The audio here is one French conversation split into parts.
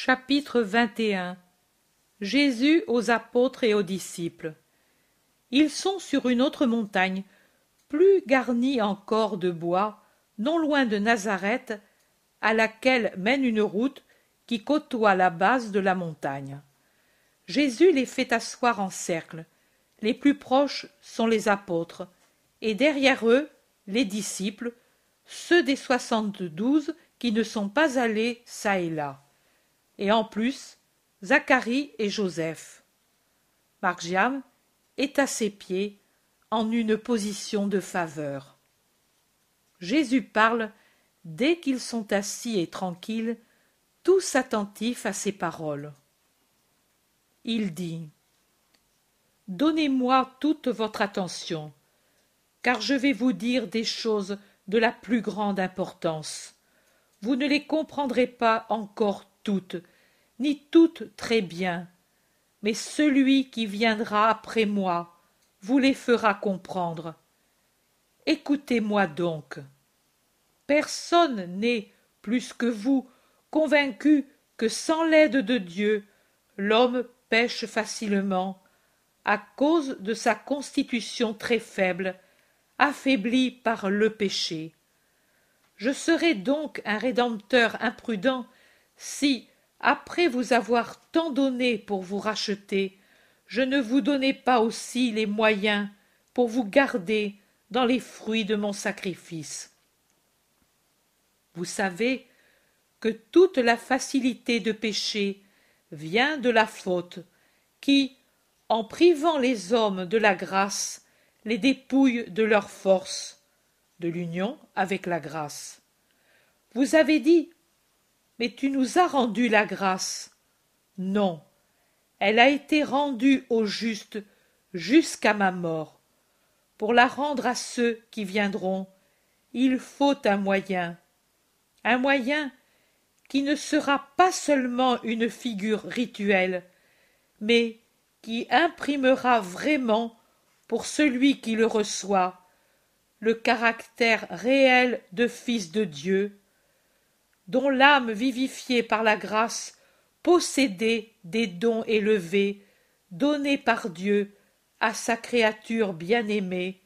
Chapitre 21 Jésus aux apôtres et aux disciples Ils sont sur une autre montagne, plus garnie encore de bois, non loin de Nazareth, à laquelle mène une route qui côtoie la base de la montagne. Jésus les fait asseoir en cercle. Les plus proches sont les apôtres, et derrière eux les disciples, ceux des soixante-douze qui ne sont pas allés çà et là. Et en plus, Zacharie et Joseph. Margiam est à ses pieds, en une position de faveur. Jésus parle dès qu'ils sont assis et tranquilles, tous attentifs à ses paroles. Il dit Donnez-moi toute votre attention, car je vais vous dire des choses de la plus grande importance. Vous ne les comprendrez pas encore toutes, ni toutes très bien, mais celui qui viendra après moi vous les fera comprendre. Écoutez-moi donc. Personne n'est, plus que vous, convaincu que sans l'aide de Dieu, l'homme pêche facilement, à cause de sa constitution très faible, affaiblie par le péché. Je serais donc un rédempteur imprudent si, après vous avoir tant donné pour vous racheter, je ne vous donnais pas aussi les moyens pour vous garder dans les fruits de mon sacrifice. Vous savez que toute la facilité de péché vient de la faute, qui, en privant les hommes de la grâce, les dépouille de leur force, de l'union avec la grâce. Vous avez dit Mais tu nous as rendu la grâce. Non, elle a été rendue au juste jusqu'à ma mort. Pour la rendre à ceux qui viendront, il faut un moyen, un moyen qui ne sera pas seulement une figure rituelle, mais qui imprimera vraiment, pour celui qui le reçoit, le caractère réel de fils de Dieu, dont l'âme vivifiée par la grâce possédait des dons élevés donnés par Dieu à sa créature bien-aimée,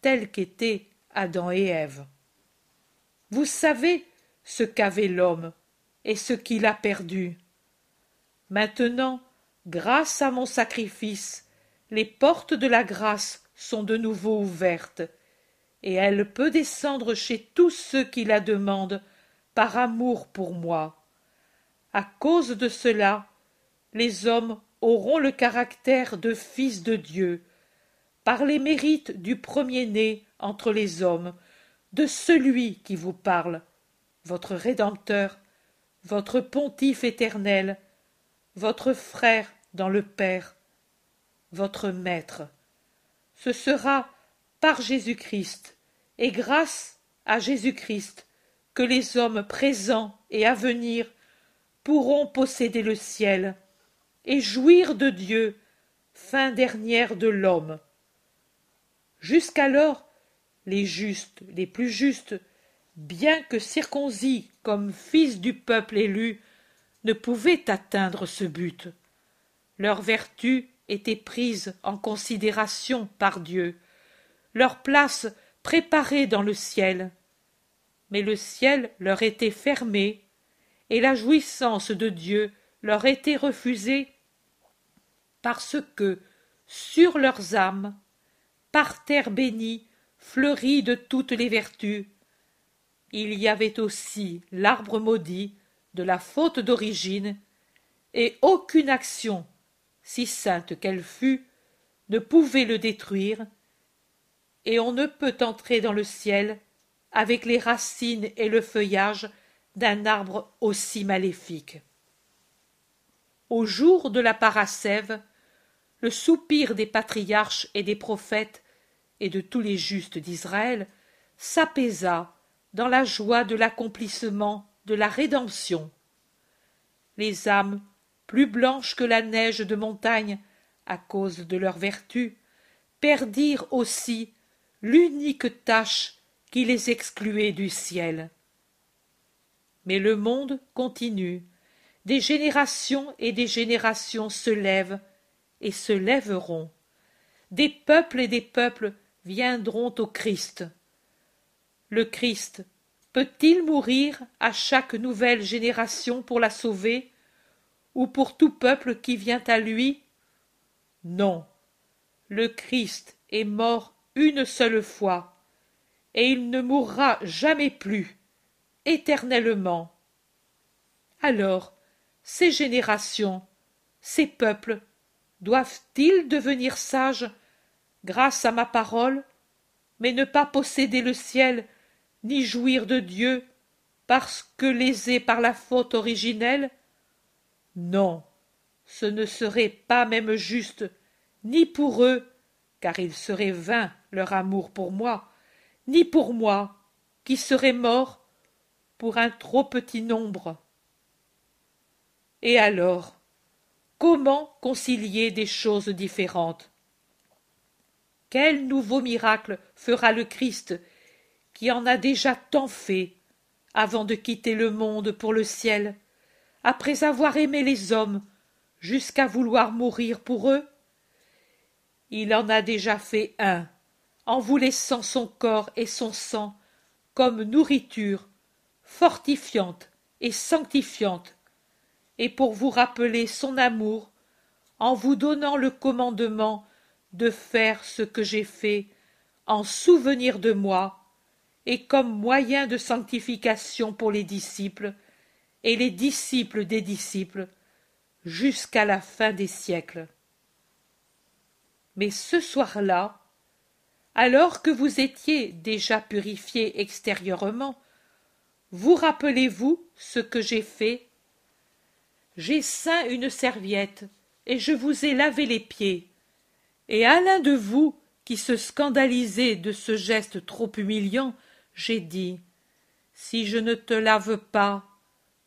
telle qu'étaient Adam et Ève. Vous savez ce qu'avait l'homme et ce qu'il a perdu. Maintenant, grâce à mon sacrifice, les portes de la grâce sont de nouveau ouvertes, et elle peut descendre chez tous ceux qui la demandent par amour pour moi. À cause de cela, les hommes auront le caractère de fils de Dieu, par les mérites du premier-né entre les hommes, de celui qui vous parle, votre Rédempteur, votre Pontife éternel, votre frère dans le Père, votre Maître. Ce sera par Jésus-Christ et grâce à Jésus-Christ les hommes présents et à venir pourront posséder le ciel et jouir de Dieu, fin dernière de l'homme. Jusqu'alors, les justes, les plus justes, bien que circoncis comme fils du peuple élu, ne pouvaient atteindre ce but. Leur vertu était prise en considération par Dieu, leur place préparée dans le ciel. Mais le ciel leur était fermé, et la jouissance de Dieu leur était refusée parce que, sur leurs âmes, par terre bénie, fleurie de toutes les vertus, il y avait aussi l'arbre maudit de la faute d'origine, et aucune action, si sainte qu'elle fût, ne pouvait le détruire, et on ne peut entrer dans le ciel avec les racines et le feuillage d'un arbre aussi maléfique. Au jour de la parasève, le soupir des patriarches et des prophètes et de tous les justes d'Israël s'apaisa dans la joie de l'accomplissement de la rédemption. Les âmes, plus blanches que la neige de montagne, à cause de leur vertu, perdirent aussi l'unique tâche qui les excluait du ciel. Mais le monde continue, des générations et des générations se lèvent et se lèveront. Des peuples et des peuples viendront au Christ. Le Christ peut-il mourir à chaque nouvelle génération pour la sauver, ou pour tout peuple qui vient à lui? Non. Le Christ est mort une seule fois, et il ne mourra jamais plus, éternellement. Alors, ces générations, ces peuples, doivent-ils devenir sages grâce à ma parole, mais ne pas posséder le ciel, ni jouir de Dieu, parce que lésés par la faute originelle? Non, ce ne serait pas même juste, ni pour eux, car il serait vain leur amour pour moi, ni pour moi, qui serais mort pour un trop petit nombre. Et alors, comment concilier des choses différentes? Quel nouveau miracle fera le Christ, qui en a déjà tant fait, avant de quitter le monde pour le ciel, après avoir aimé les hommes, jusqu'à vouloir mourir pour eux? Il en a déjà fait un, en vous laissant son corps et son sang comme nourriture fortifiante et sanctifiante, et pour vous rappeler son amour, en vous donnant le commandement de faire ce que j'ai fait en souvenir de moi, et comme moyen de sanctification pour les disciples, et les disciples des disciples, jusqu'à la fin des siècles. Mais ce soir-là, alors que vous étiez déjà purifié extérieurement, vous rappelez-vous ce que j'ai fait? J'ai ceint une serviette, et je vous ai lavé les pieds. Et à l'un de vous, qui se scandalisait de ce geste trop humiliant, j'ai dit Si je ne te lave pas,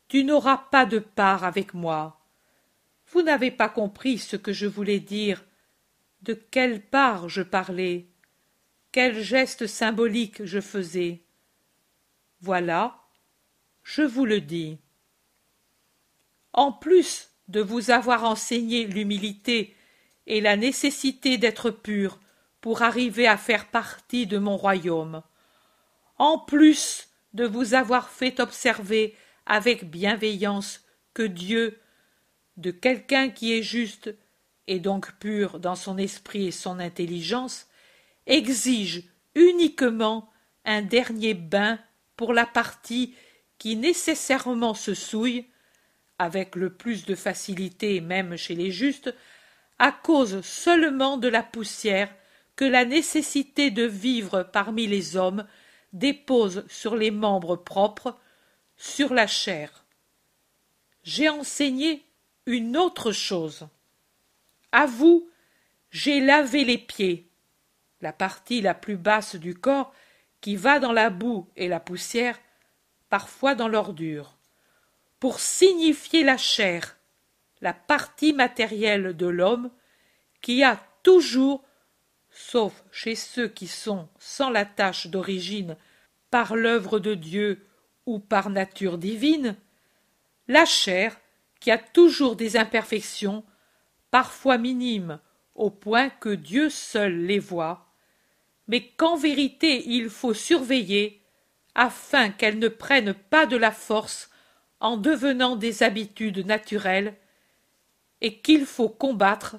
tu n'auras pas de part avec moi. Vous n'avez pas compris ce que je voulais dire, de quelle part je parlais? Quel geste symbolique je faisais. Voilà, je vous le dis. En plus de vous avoir enseigné l'humilité et la nécessité d'être pur pour arriver à faire partie de mon royaume, en plus de vous avoir fait observer avec bienveillance que Dieu, de quelqu'un qui est juste et donc pur dans son esprit et son intelligence, exige uniquement un dernier bain pour la partie qui nécessairement se souille, avec le plus de facilité même chez les justes, à cause seulement de la poussière que la nécessité de vivre parmi les hommes dépose sur les membres propres, sur la chair. J'ai enseigné une autre chose. À vous, j'ai lavé les pieds, la partie la plus basse du corps qui va dans la boue et la poussière, parfois dans l'ordure, pour signifier la chair, la partie matérielle de l'homme qui a toujours, sauf chez ceux qui sont sans la tâche d'origine par l'œuvre de Dieu ou par nature divine, la chair qui a toujours des imperfections, parfois minimes au point que Dieu seul les voit, mais qu'en vérité il faut surveiller afin qu'elles ne prennent pas de la force en devenant des habitudes naturelles et qu'il faut combattre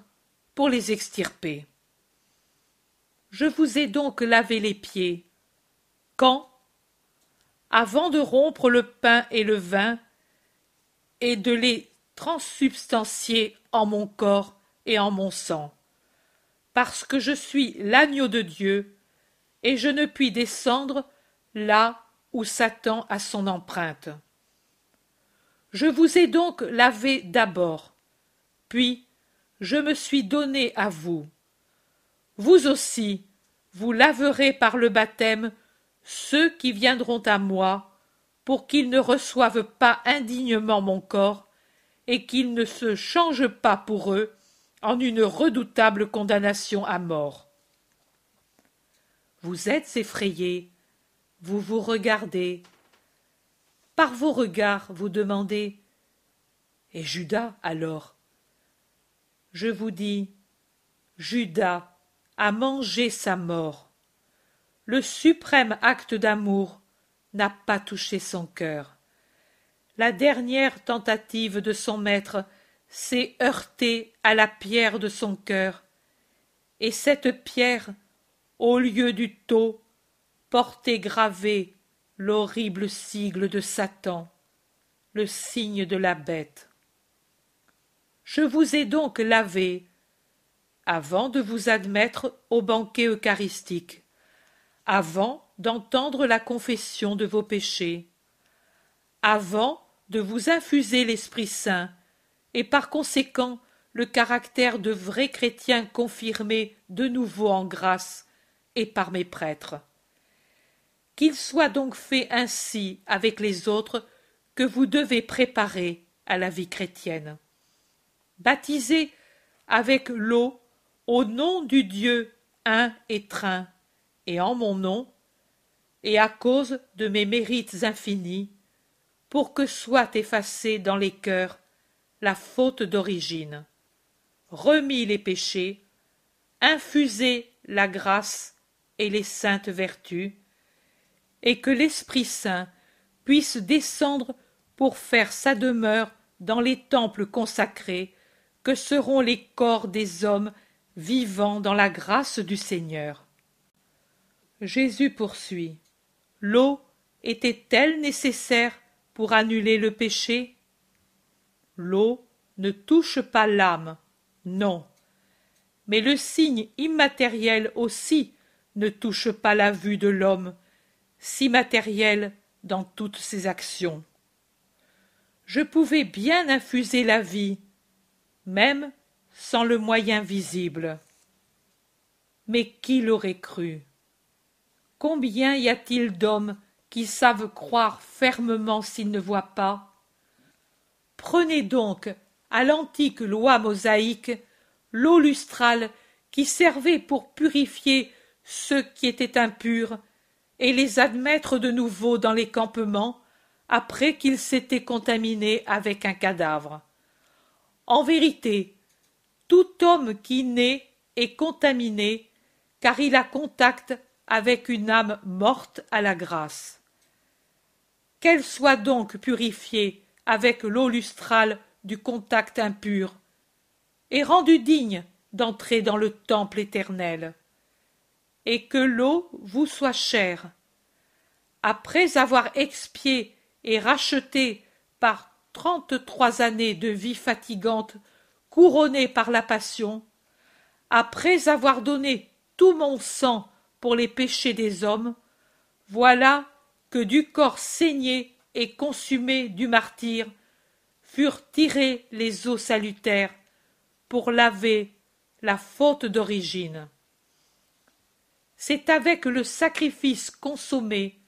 pour les extirper. Je vous ai donc lavé les pieds. Quand? Avant de rompre le pain et le vin et de les transsubstancier en mon corps et en mon sang. Parce que je suis l'agneau de Dieu, et je ne puis descendre là où Satan a son empreinte. Je vous ai donc lavé d'abord, puis je me suis donné à vous. Vous aussi, vous laverez par le baptême ceux qui viendront à moi, pour qu'ils ne reçoivent pas indignement mon corps, et qu'il ne se change pas pour eux en une redoutable condamnation à mort. Vous êtes effrayé, vous vous regardez. Par vos regards, vous demandez Et Judas alors? Je vous dis, Judas a mangé sa mort. Le suprême acte d'amour n'a pas touché son cœur. La dernière tentative de son maître s'est heurtée à la pierre de son cœur, et cette pierre, au lieu du tau, portait gravé l'horrible sigle de Satan, le signe de la bête. Je vous ai donc lavé, avant de vous admettre au banquet eucharistique, avant d'entendre la confession de vos péchés, avant de vous infuser l'Esprit Saint, et par conséquent le caractère de vrai chrétien confirmé de nouveau en grâce et par mes prêtres. Qu'il soit donc fait ainsi avec les autres que vous devez préparer à la vie chrétienne. Baptisés avec l'eau au nom du Dieu un et train, et en mon nom, et à cause de mes mérites infinis, pour que soit effacée dans les cœurs la faute d'origine, remis les péchés, infusé la grâce et les saintes vertus, et que l'Esprit Saint puisse descendre pour faire sa demeure dans les temples consacrés que seront les corps des hommes vivant dans la grâce du Seigneur. Jésus poursuit. L'eau était-elle nécessaire pour annuler le péché? L'eau ne touche pas l'âme, non. Mais le signe immatériel aussi ne touche pas la vue de l'homme, si matériel dans toutes ses actions. Je pouvais bien infuser la vie, même sans le moyen visible. Mais qui l'aurait cru? Combien y a-t-il d'hommes qui savent croire fermement s'ils ne voient pas? Prenez donc à l'antique loi mosaïque l'eau lustrale qui servait pour purifier ceux qui étaient impurs et les admettre de nouveau dans les campements après qu'ils s'étaient contaminés avec un cadavre. En vérité, tout homme qui naît est contaminé car il a contact avec une âme morte à la grâce. Qu'elle soit donc purifiée avec l'eau lustrale du contact impur, et rendue digne d'entrer dans le temple éternel et que l'eau vous soit chère. Après avoir expié et racheté par trente-trois années de vie fatigante couronnée par la passion, après avoir donné tout mon sang pour les péchés des hommes, voilà que du corps saigné et consumé du martyr furent tirées les eaux salutaires pour laver la faute d'origine. C'est avec le sacrifice consommé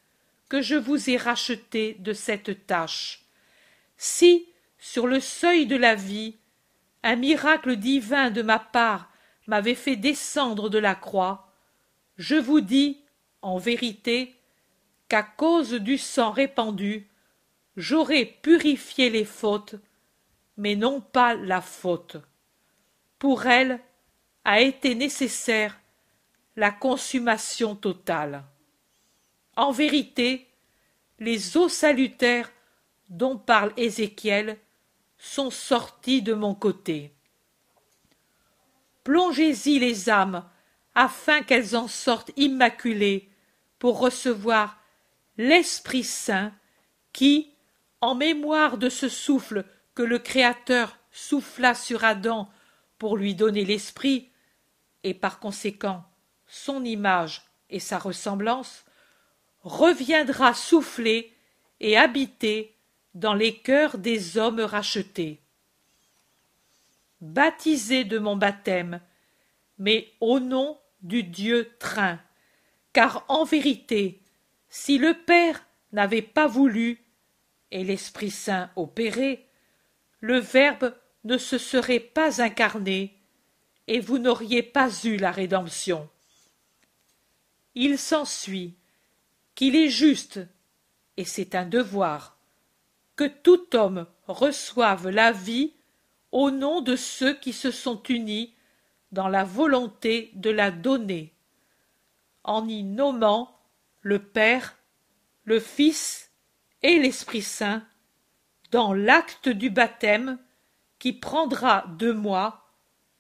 que je vous ai racheté de cette tâche. Si, sur le seuil de la vie, un miracle divin de ma part m'avait fait descendre de la croix, je vous dis, en vérité, qu'à cause du sang répandu, j'aurais purifié les fautes, mais non pas la faute. Pour elle a été nécessaire la consommation totale. En vérité, les eaux salutaires dont parle Ézéchiel sont sorties de mon côté. Plongez-y les âmes, afin qu'elles en sortent immaculées pour recevoir l'Esprit Saint qui, en mémoire de ce souffle que le Créateur souffla sur Adam pour lui donner l'esprit, et par conséquent son image et sa ressemblance, reviendra souffler et habiter dans les cœurs des hommes rachetés. Baptisé de mon baptême, mais au nom du Dieu Train, car en vérité, si le Père n'avait pas voulu, et l'Esprit Saint opéré, le Verbe ne se serait pas incarné, et vous n'auriez pas eu la rédemption. Il s'ensuit qu'il est juste, et c'est un devoir, que tout homme reçoivent la vie au nom de ceux qui se sont unis dans la volonté de la donner, en y nommant le Père, le Fils et l'Esprit Saint, dans l'acte du baptême qui prendra de moi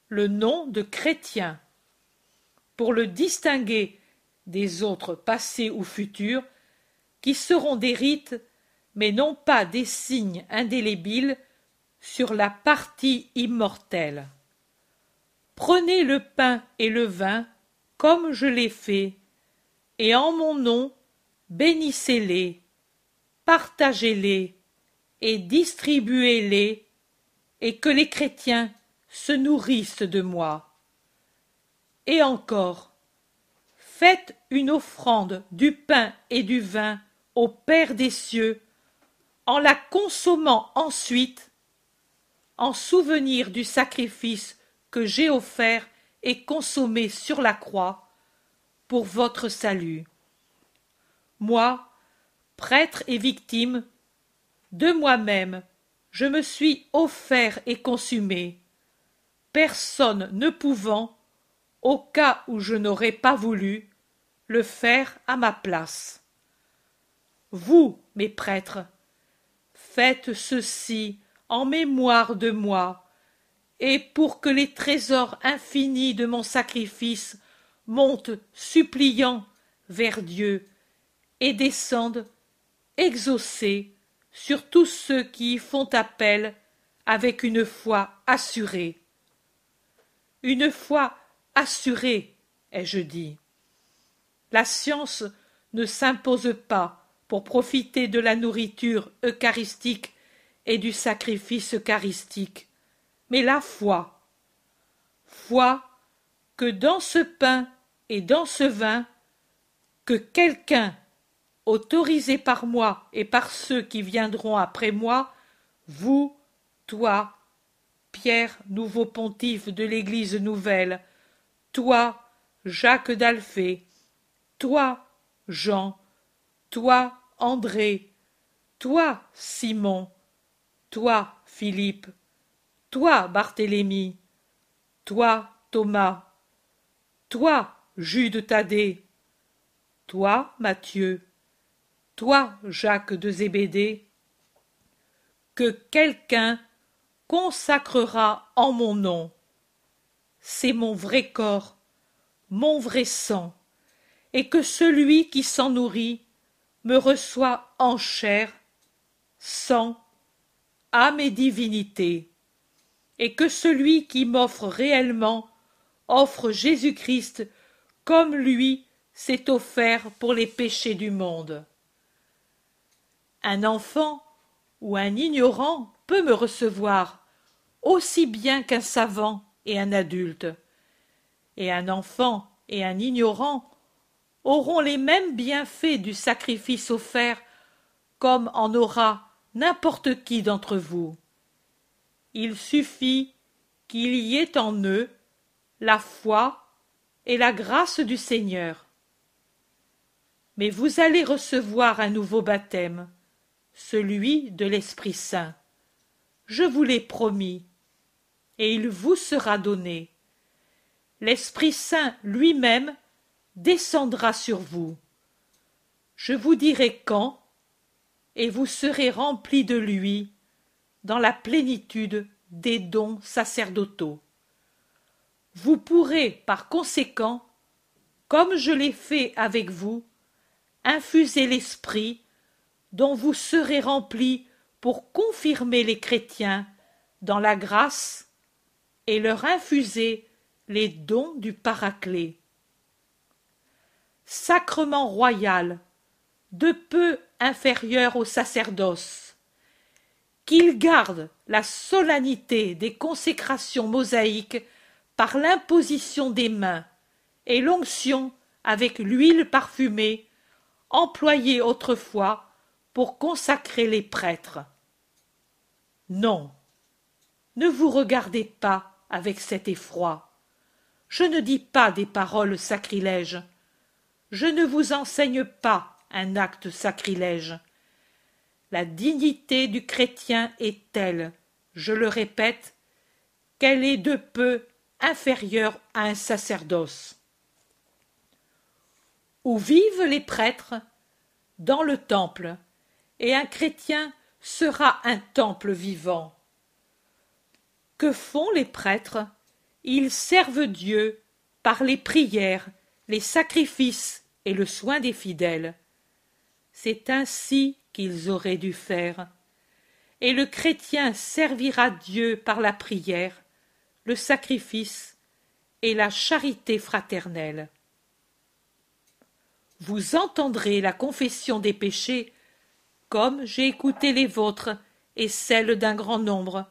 le nom de chrétien. Pour le distinguer des autres passés ou futurs, qui seront des rites, mais non pas des signes indélébiles sur la partie immortelle. Prenez le pain et le vin comme je l'ai fait, et en mon nom bénissez-les, partagez-les et distribuez-les, et que les chrétiens se nourrissent de moi. Et encore, faites une offrande du pain et du vin au Père des cieux, en la consommant ensuite, en souvenir du sacrifice que j'ai offert et consommé sur la croix, pour votre salut. Moi, prêtre et victime, de moi-même, je me suis offert et consumé, personne ne pouvant, au cas où je n'aurais pas voulu, le faire à ma place. Vous, mes prêtres, faites ceci en mémoire de moi, et pour que les trésors infinis de mon sacrifice montent suppliants vers Dieu et descendent exaucés sur tous ceux qui y font appel avec une foi assurée. Une foi assurée, ai-je dit. La science ne s'impose pas pour profiter de la nourriture eucharistique et du sacrifice eucharistique, mais la foi. Foi que dans ce pain et dans ce vin, que quelqu'un, autorisé par moi et par ceux qui viendront après moi, vous, toi, Pierre, nouveau pontife de l'Église nouvelle, toi, Jacques d'Alphée, toi, Jean, toi, André, toi, Simon, toi, Philippe, toi, Barthélemy, toi, Thomas, toi, Jude Thaddée, toi, Matthieu, toi, Jacques de Zébédée, que quelqu'un consacrera en mon nom. C'est mon vrai corps, mon vrai sang, et que celui qui s'en nourrit me reçoit en chair, sang, âme et divinité, et que celui qui m'offre réellement offre Jésus-Christ comme lui s'est offert pour les péchés du monde. Un enfant ou un ignorant peut me recevoir aussi bien qu'un savant et un adulte. Et un enfant et un ignorant auront les mêmes bienfaits du sacrifice offert comme en aura n'importe qui d'entre vous. Il suffit qu'il y ait en eux la foi et la grâce du Seigneur. Mais vous allez recevoir un nouveau baptême, celui de l'Esprit Saint. Je vous l'ai promis, et il vous sera donné. L'Esprit Saint lui-même descendra sur vous. Je vous dirai quand, et vous serez remplis de lui dans la plénitude des dons sacerdotaux. Vous pourrez, par conséquent, comme je l'ai fait avec vous, infuser l'esprit dont vous serez remplis pour confirmer les chrétiens dans la grâce et leur infuser les dons du Paraclet. Sacrement royal, de peu inférieur au sacerdoce, qu'il garde la solennité des consécrations mosaïques par l'imposition des mains et l'onction avec l'huile parfumée employée autrefois pour consacrer les prêtres. Non, ne vous regardez pas avec cet effroi. Je ne dis pas des paroles sacrilèges. Je ne vous enseigne pas un acte sacrilège. la dignité du chrétien est telle, je le répète, qu'elle est de peu inférieure à un sacerdoce. Où vivent les prêtres? Dans le temple, et un chrétien sera un temple vivant. Que font les prêtres? Ils servent Dieu par les prières, les sacrifices et le soin des fidèles. C'est ainsi qu'ils auraient dû faire. Et le chrétien servira Dieu par la prière, le sacrifice et la charité fraternelle. Vous entendrez la confession des péchés comme j'ai écouté les vôtres et celles d'un grand nombre,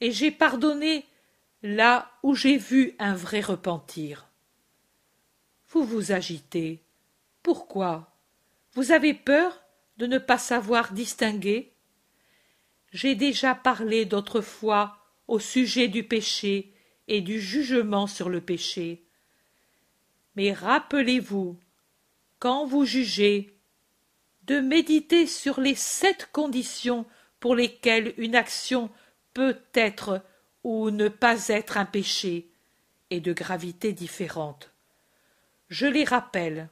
et j'ai pardonné là où j'ai vu un vrai repentir. Vous vous agitez. Pourquoi? Vous avez peur de ne pas savoir distinguer? J'ai déjà parlé d'autrefois au sujet du péché et du jugement sur le péché. Mais rappelez-vous, quand vous jugez, de méditer sur les sept conditions pour lesquelles une action peut être ou ne pas être un péché, et de gravité différente. Je les rappelle.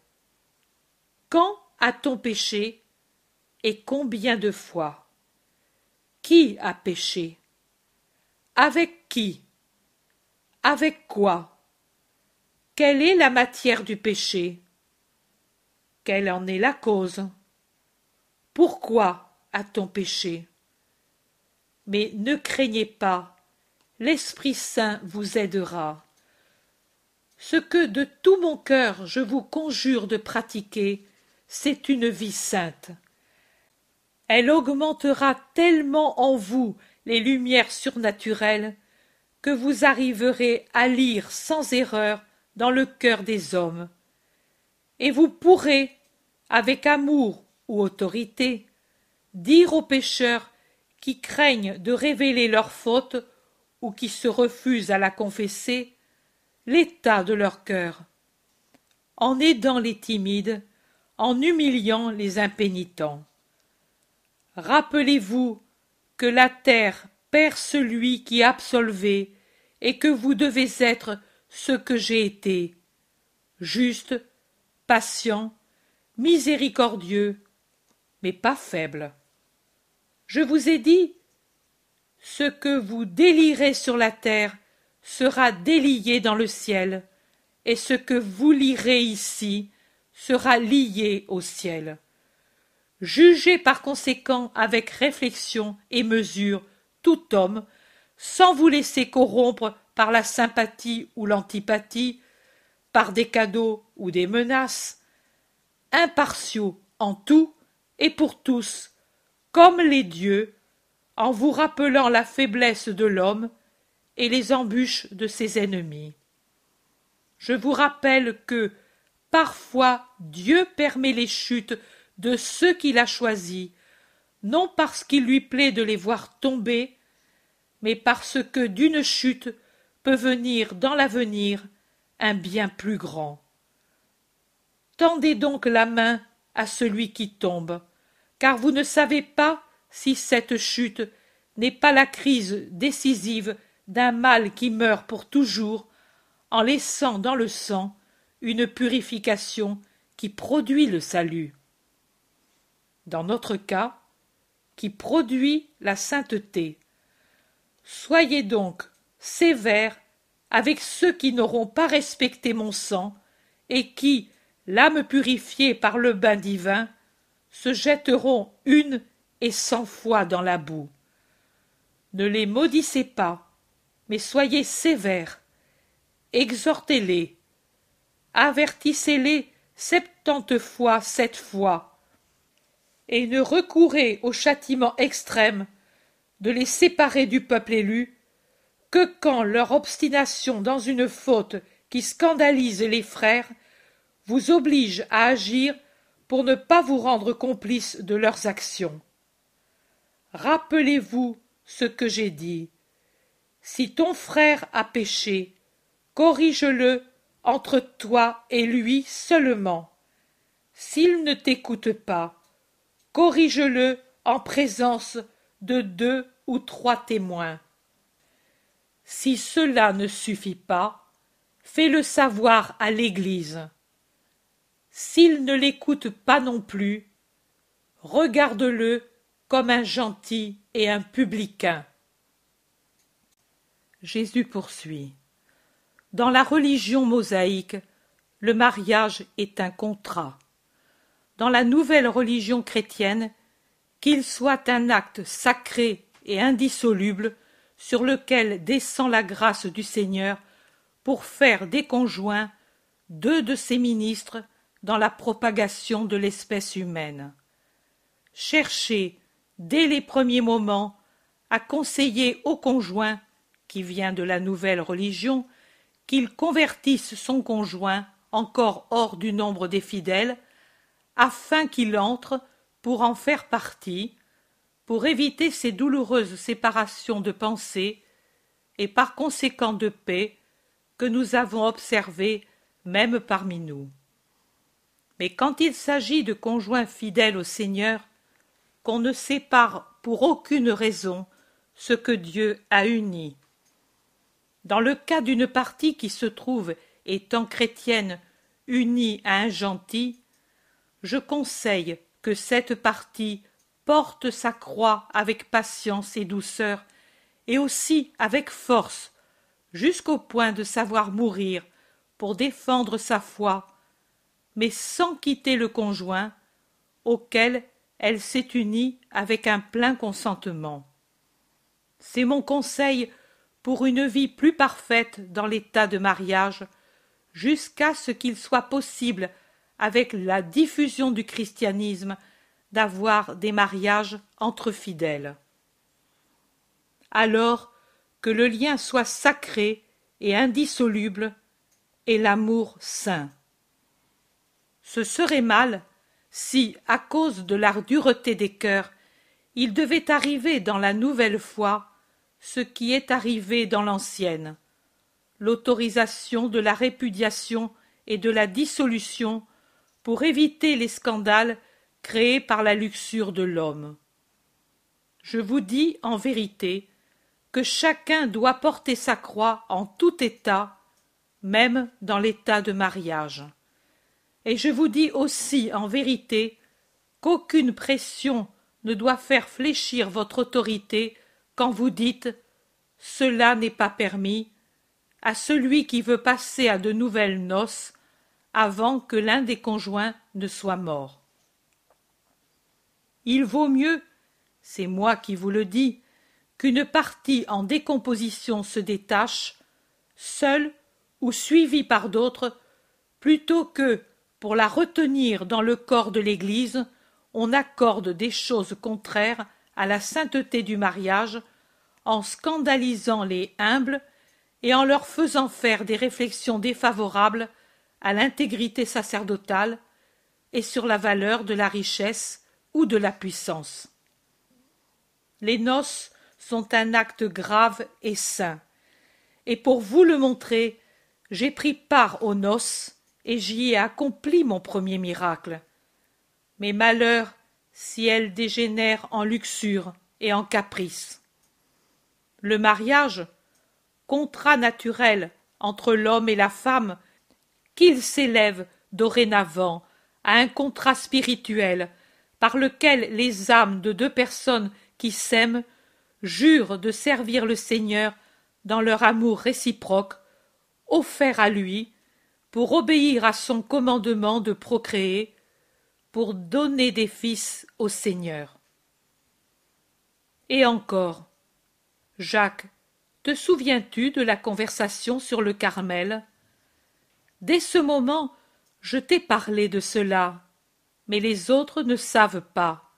Quand a-t-on péché et combien de fois? Qui a péché? Avec qui? Avec quoi? Quelle est la matière du péché? Quelle en est la cause? Pourquoi a-t-on péché? Mais ne craignez pas, l'Esprit Saint vous aidera. Ce que de tout mon cœur je vous conjure de pratiquer, c'est une vie sainte. Elle augmentera tellement en vous les lumières surnaturelles que vous arriverez à lire sans erreur dans le cœur des hommes. Et vous pourrez, avec amour ou autorité, dire aux pécheurs qui craignent de révéler leur faute ou qui se refusent à la confesser l'état de leur cœur, en aidant les timides, en humiliant les impénitents. Rappelez-vous que la terre perd celui qui absolvait et que vous devez être ce que j'ai été, juste, patient, miséricordieux, mais pas faible. Je vous ai dit, ce que vous délirez sur la terre sera délié dans le ciel, et ce que vous lirez ici sera lié au ciel. Jugez par conséquent avec réflexion et mesure tout homme, sans vous laisser corrompre par la sympathie ou l'antipathie, par des cadeaux ou des menaces, impartiaux en tout et pour tous, comme les dieux, en vous rappelant la faiblesse de l'homme et les embûches de ses ennemis. Je vous rappelle que, parfois, Dieu permet les chutes de ceux qu'il a choisis, non parce qu'il lui plaît de les voir tomber, mais parce que d'une chute peut venir dans l'avenir un bien plus grand. Tendez donc la main à celui qui tombe, car vous ne savez pas si cette chute n'est pas la crise décisive d'un mal qui meurt pour toujours, en laissant dans le sang une purification qui produit le salut. Dans notre cas, qui produit la sainteté. Soyez donc sévères avec ceux qui n'auront pas respecté mon sang et qui, l'âme purifiée par le bain divin, se jetteront une et cent fois dans la boue. Ne les maudissez pas, mais soyez sévères, exhortez-les, avertissez-les septante fois sept fois, et ne recourez au châtiment extrême de les séparer du peuple élu que quand leur obstination dans une faute qui scandalise les frères vous oblige à agir pour ne pas vous rendre complice de leurs actions. Rappelez-vous ce que j'ai dit. Si ton frère a péché, corrige-le entre toi et lui seulement. S'il ne t'écoute pas, corrige-le en présence de deux ou trois témoins. Si cela ne suffit pas, fais-le savoir à l'Église. S'il ne l'écoute pas non plus, regarde-le comme un gentil et un publicain. Jésus poursuit. Dans la religion mosaïque, le mariage est un contrat. Dans la nouvelle religion chrétienne, qu'il soit un acte sacré et indissoluble sur lequel descend la grâce du Seigneur pour faire des conjoints deux de ses ministres dans la propagation de l'espèce humaine. Cherchez, dès les premiers moments, à conseiller au conjoint, qui vient de la nouvelle religion, qu'il convertisse son conjoint encore hors du nombre des fidèles, afin qu'il entre pour en faire partie, pour éviter ces douloureuses séparations de pensée et par conséquent de paix que nous avons observées même parmi nous. Mais quand il s'agit de conjoints fidèles au Seigneur, qu'on ne sépare pour aucune raison ce que Dieu a uni. Dans le cas d'une partie qui se trouve, étant chrétienne, unie à un gentil, je conseille que cette partie porte sa croix avec patience et douceur, et aussi avec force, jusqu'au point de savoir mourir pour défendre sa foi, mais sans quitter le conjoint, auquel elle s'est unie avec un plein consentement. C'est mon conseil pour une vie plus parfaite dans l'état de mariage, jusqu'à ce qu'il soit possible avec la diffusion du christianisme, d'avoir des mariages entre fidèles. Alors que le lien soit sacré et indissoluble, et l'amour saint. Ce serait mal si, à cause de la dureté des cœurs, il devait arriver dans la nouvelle foi ce qui est arrivé dans l'ancienne, l'autorisation de la répudiation et de la dissolution pour éviter les scandales créés par la luxure de l'homme. Je vous dis en vérité que chacun doit porter sa croix en tout état, même dans l'état de mariage. Et je vous dis aussi en vérité qu'aucune pression ne doit faire fléchir votre autorité quand vous dites Cela n'est pas permis à celui qui veut passer à de nouvelles noces avant que l'un des conjoints ne soit mort. Il vaut mieux, c'est moi qui vous le dis, qu'une partie en décomposition se détache, seule ou suivie par d'autres, plutôt que, pour la retenir dans le corps de l'Église, on accorde des choses contraires à la sainteté du mariage, en scandalisant les humbles et en leur faisant faire des réflexions défavorables à l'intégrité sacerdotale et sur la valeur de la richesse ou de la puissance. Les noces sont un acte grave et saint, et pour vous le montrer, j'ai pris part aux noces et j'y ai accompli mon premier miracle. Mais malheur si elles dégénèrent en luxure et en caprice. Le mariage, contrat naturel entre l'homme et la femme, qu'il s'élève dorénavant à un contrat spirituel par lequel les âmes de deux personnes qui s'aiment jurent de servir le Seigneur dans leur amour réciproque, offert à lui, pour obéir à son commandement de procréer, pour donner des fils au Seigneur. Et encore, Jacques, te souviens-tu de la conversation sur le Carmel? Dès ce moment, je t'ai parlé de cela, mais les autres ne savent pas.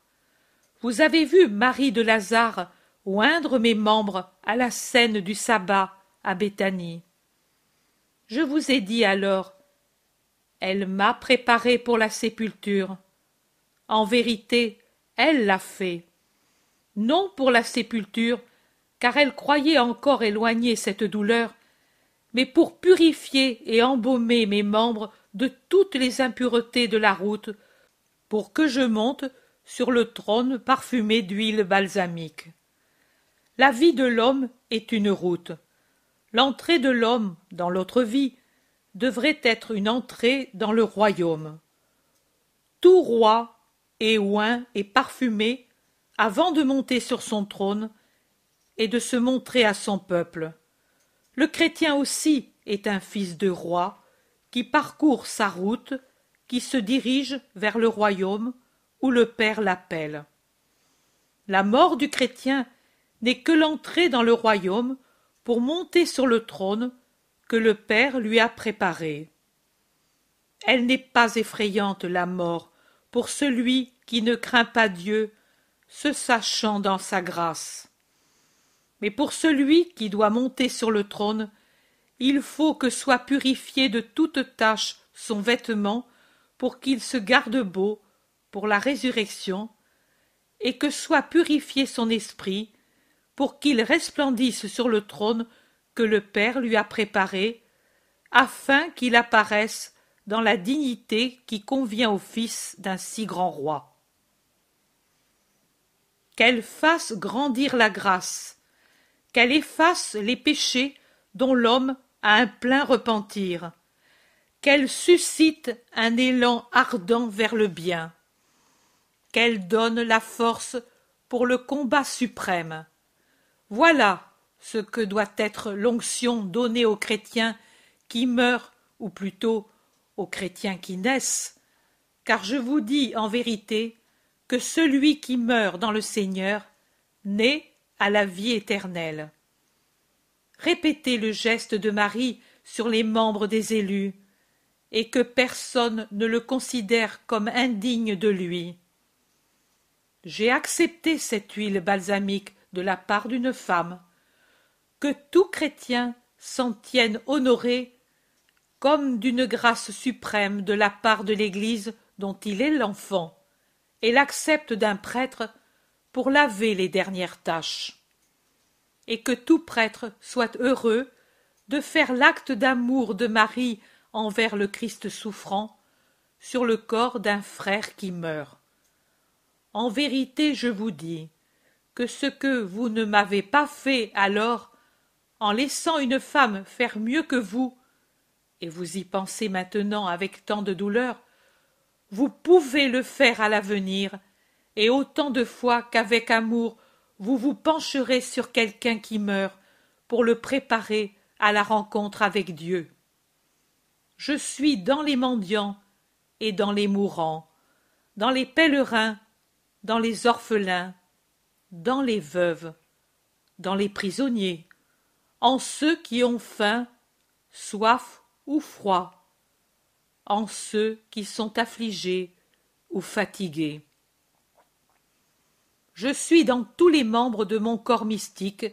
Vous avez vu Marie de Lazare oindre mes membres à la scène du sabbat à Béthanie. Je vous ai dit alors Elle m'a préparé pour la sépulture. En vérité, elle l'a fait. Non pour la sépulture, car elle croyait encore éloigner cette douleur, mais pour purifier et embaumer mes membres de toutes les impuretés de la route, pour que je monte sur le trône parfumé d'huile balsamique. La vie de l'homme est une route. L'entrée de l'homme dans l'autre vie devrait être une entrée dans le royaume. Tout roi est oint et parfumé avant de monter sur son trône et de se montrer à son peuple. Le chrétien aussi est un fils de roi qui parcourt sa route, qui se dirige vers le royaume où le Père l'appelle. La mort du chrétien n'est que l'entrée dans le royaume pour monter sur le trône que le Père lui a préparé. Elle n'est pas effrayante, la mort, pour celui qui ne craint pas Dieu, se sachant dans sa grâce. Mais pour celui qui doit monter sur le trône, il faut que soit purifié de toute tache son vêtement pour qu'il se garde beau pour la résurrection, et que soit purifié son esprit, pour qu'il resplendisse sur le trône que le Père lui a préparé, afin qu'il apparaisse dans la dignité qui convient au fils d'un si grand roi. Qu'elle fasse grandir la grâce, qu'elle efface les péchés dont l'homme a un plein repentir, qu'elle suscite un élan ardent vers le bien, qu'elle donne la force pour le combat suprême. Voilà ce que doit être l'onction donnée aux chrétiens qui meurent, ou plutôt aux chrétiens qui naissent, car je vous dis en vérité que celui qui meurt dans le Seigneur naît à la vie éternelle. Répétez le geste de Marie sur les membres des élus, et que personne ne le considère comme indigne de lui. J'ai accepté cette huile balsamique de la part d'une femme. Que tout chrétien s'en tienne honoré comme d'une grâce suprême de la part de l'Église dont il est l'enfant, et l'accepte d'un prêtre pour laver les dernières tâches. Et que tout prêtre soit heureux de faire l'acte d'amour de Marie envers le Christ souffrant sur le corps d'un frère qui meurt. En vérité, je vous dis que ce que vous ne m'avez pas fait alors, en laissant une femme faire mieux que vous, et vous y pensez maintenant avec tant de douleur, vous pouvez le faire à l'avenir, et autant de fois qu'avec amour vous vous pencherez sur quelqu'un qui meurt pour le préparer à la rencontre avec Dieu. Je suis dans les mendiants et dans les mourants, dans les pèlerins dans les orphelins, dans les veuves, dans les prisonniers, en ceux qui ont faim, soif ou froid, en ceux qui sont affligés ou fatigués. Je suis dans tous les membres de mon corps mystique,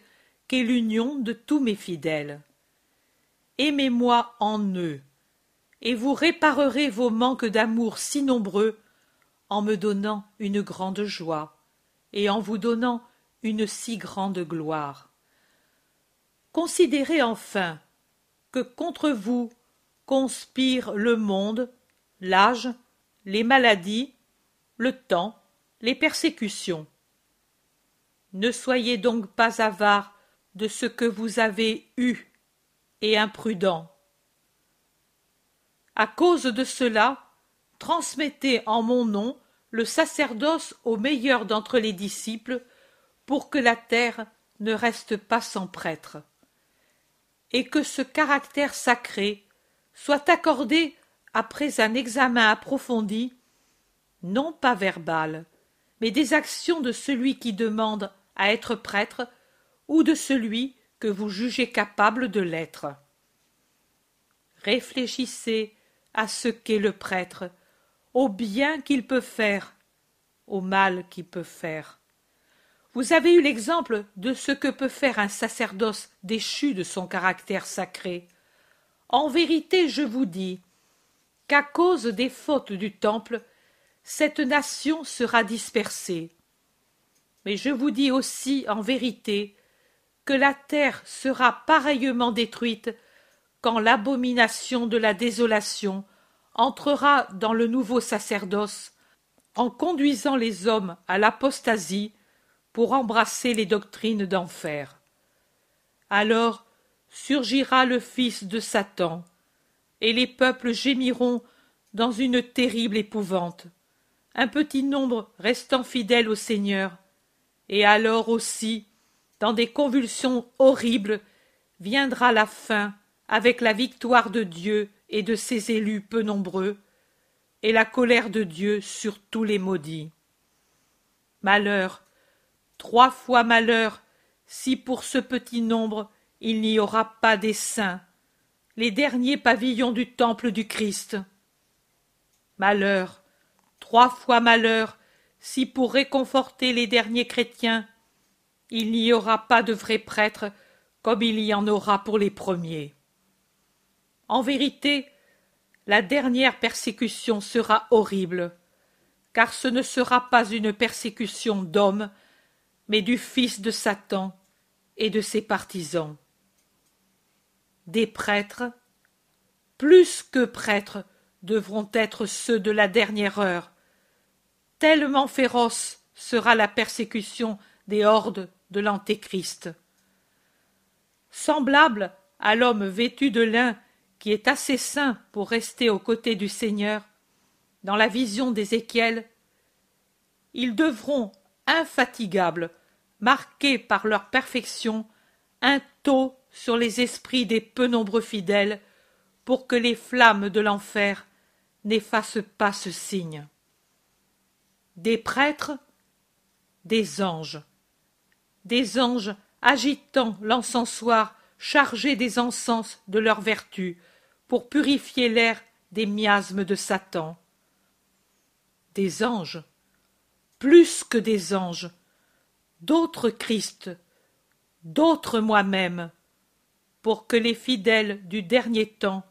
qu'est l'union de tous mes fidèles. Aimez-moi en eux, et vous réparerez vos manques d'amour si nombreux en me donnant une grande joie et en vous donnant une si grande gloire. Considérez enfin que contre vous conspirent le monde, l'âge, les maladies, le temps, les persécutions. Ne soyez donc pas avares de ce que vous avez eu et imprudent. À cause de cela, transmettez en mon nom le sacerdoce au meilleur d'entre les disciples, pour que la terre ne reste pas sans prêtre, et que ce caractère sacré soit accordé après un examen approfondi, non pas verbal, mais des actions de celui qui demande à être prêtre ou de celui que vous jugez capable de l'être. Réfléchissez à ce qu'est le prêtre, au bien qu'il peut faire, au mal qu'il peut faire. Vous avez eu l'exemple de ce que peut faire un sacerdoce déchu de son caractère sacré. En vérité, je vous dis qu'à cause des fautes du temple, cette nation sera dispersée. Mais je vous dis aussi en vérité que la terre sera pareillement détruite quand l'abomination de la désolation entrera dans le nouveau sacerdoce, en conduisant les hommes à l'apostasie pour embrasser les doctrines d'enfer. Alors surgira le fils de Satan, et les peuples gémiront dans une terrible épouvante, un petit nombre restant fidèle au Seigneur, et alors aussi, dans des convulsions horribles, viendra la fin avec la victoire de Dieu et de ses élus peu nombreux, et la colère de Dieu sur tous les maudits. Malheur, trois fois malheur, si pour ce petit nombre il n'y aura pas des saints, les derniers pavillons du temple du Christ. Malheur, trois fois malheur, si pour réconforter les derniers chrétiens, il n'y aura pas de vrais prêtres comme il y en aura pour les premiers. En vérité, la dernière persécution sera horrible, car ce ne sera pas une persécution d'hommes, mais du fils de Satan et de ses partisans. Des prêtres, plus que prêtres, devront être ceux de la dernière heure. Tellement féroce sera la persécution des hordes de l'Antéchrist. Semblable à l'homme vêtu de lin qui est assez saint pour rester aux côtés du Seigneur, dans la vision d'Ézéchiel, ils devront, infatigables, marquer par leur perfection un taux sur les esprits des peu nombreux fidèles, pour que les flammes de l'enfer n'effacent pas ce signe. Des prêtres, des anges, des anges agitant l'encensoir chargé des encens de leur vertu, pour purifier l'air des miasmes de Satan. Des anges, plus que des anges, d'autres Christ, d'autres moi-même, pour que les fidèles du dernier temps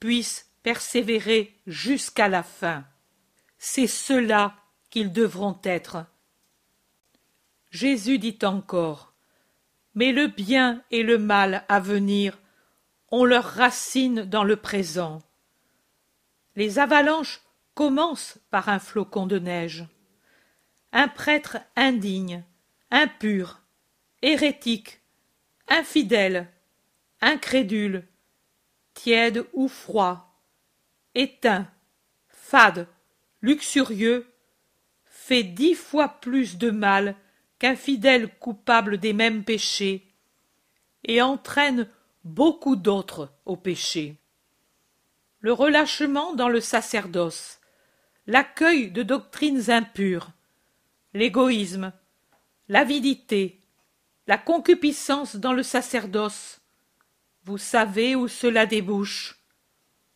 puissent persévérer jusqu'à la fin. C'est cela qu'ils devront être. Jésus dit encore Mais le bien et le mal à venir ont leurs racines dans le présent. Les avalanches commencent par un flocon de neige. Un prêtre indigne, impur, hérétique, infidèle, incrédule, tiède ou froid, éteint, fade, luxurieux, fait dix fois plus de mal qu'un fidèle coupable des mêmes péchés, et entraîne beaucoup d'autres au péché. Le relâchement dans le sacerdoce, l'accueil de doctrines impures, l'égoïsme, l'avidité, la concupiscence dans le sacerdoce, vous savez où cela débouche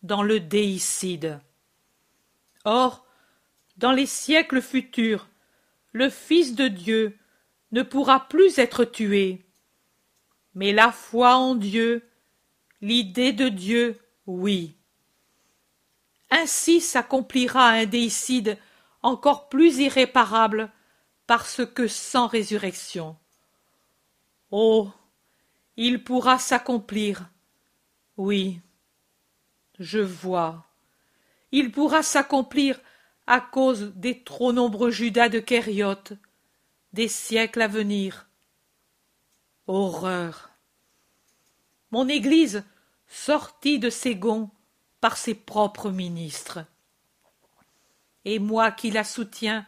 Dans le déicide. Or, dans les siècles futurs, le Fils de Dieu ne pourra plus être tué, mais la foi en Dieu, l'idée de Dieu, oui. Ainsi s'accomplira un déicide encore plus irréparable parce que sans résurrection. Oh. Il pourra s'accomplir. Oui. Je vois. Il pourra s'accomplir à cause des trop nombreux Judas de Kériote, des siècles à venir. Horreur. Mon Église sortit de ses gonds par ses propres ministres. Et moi qui la soutiens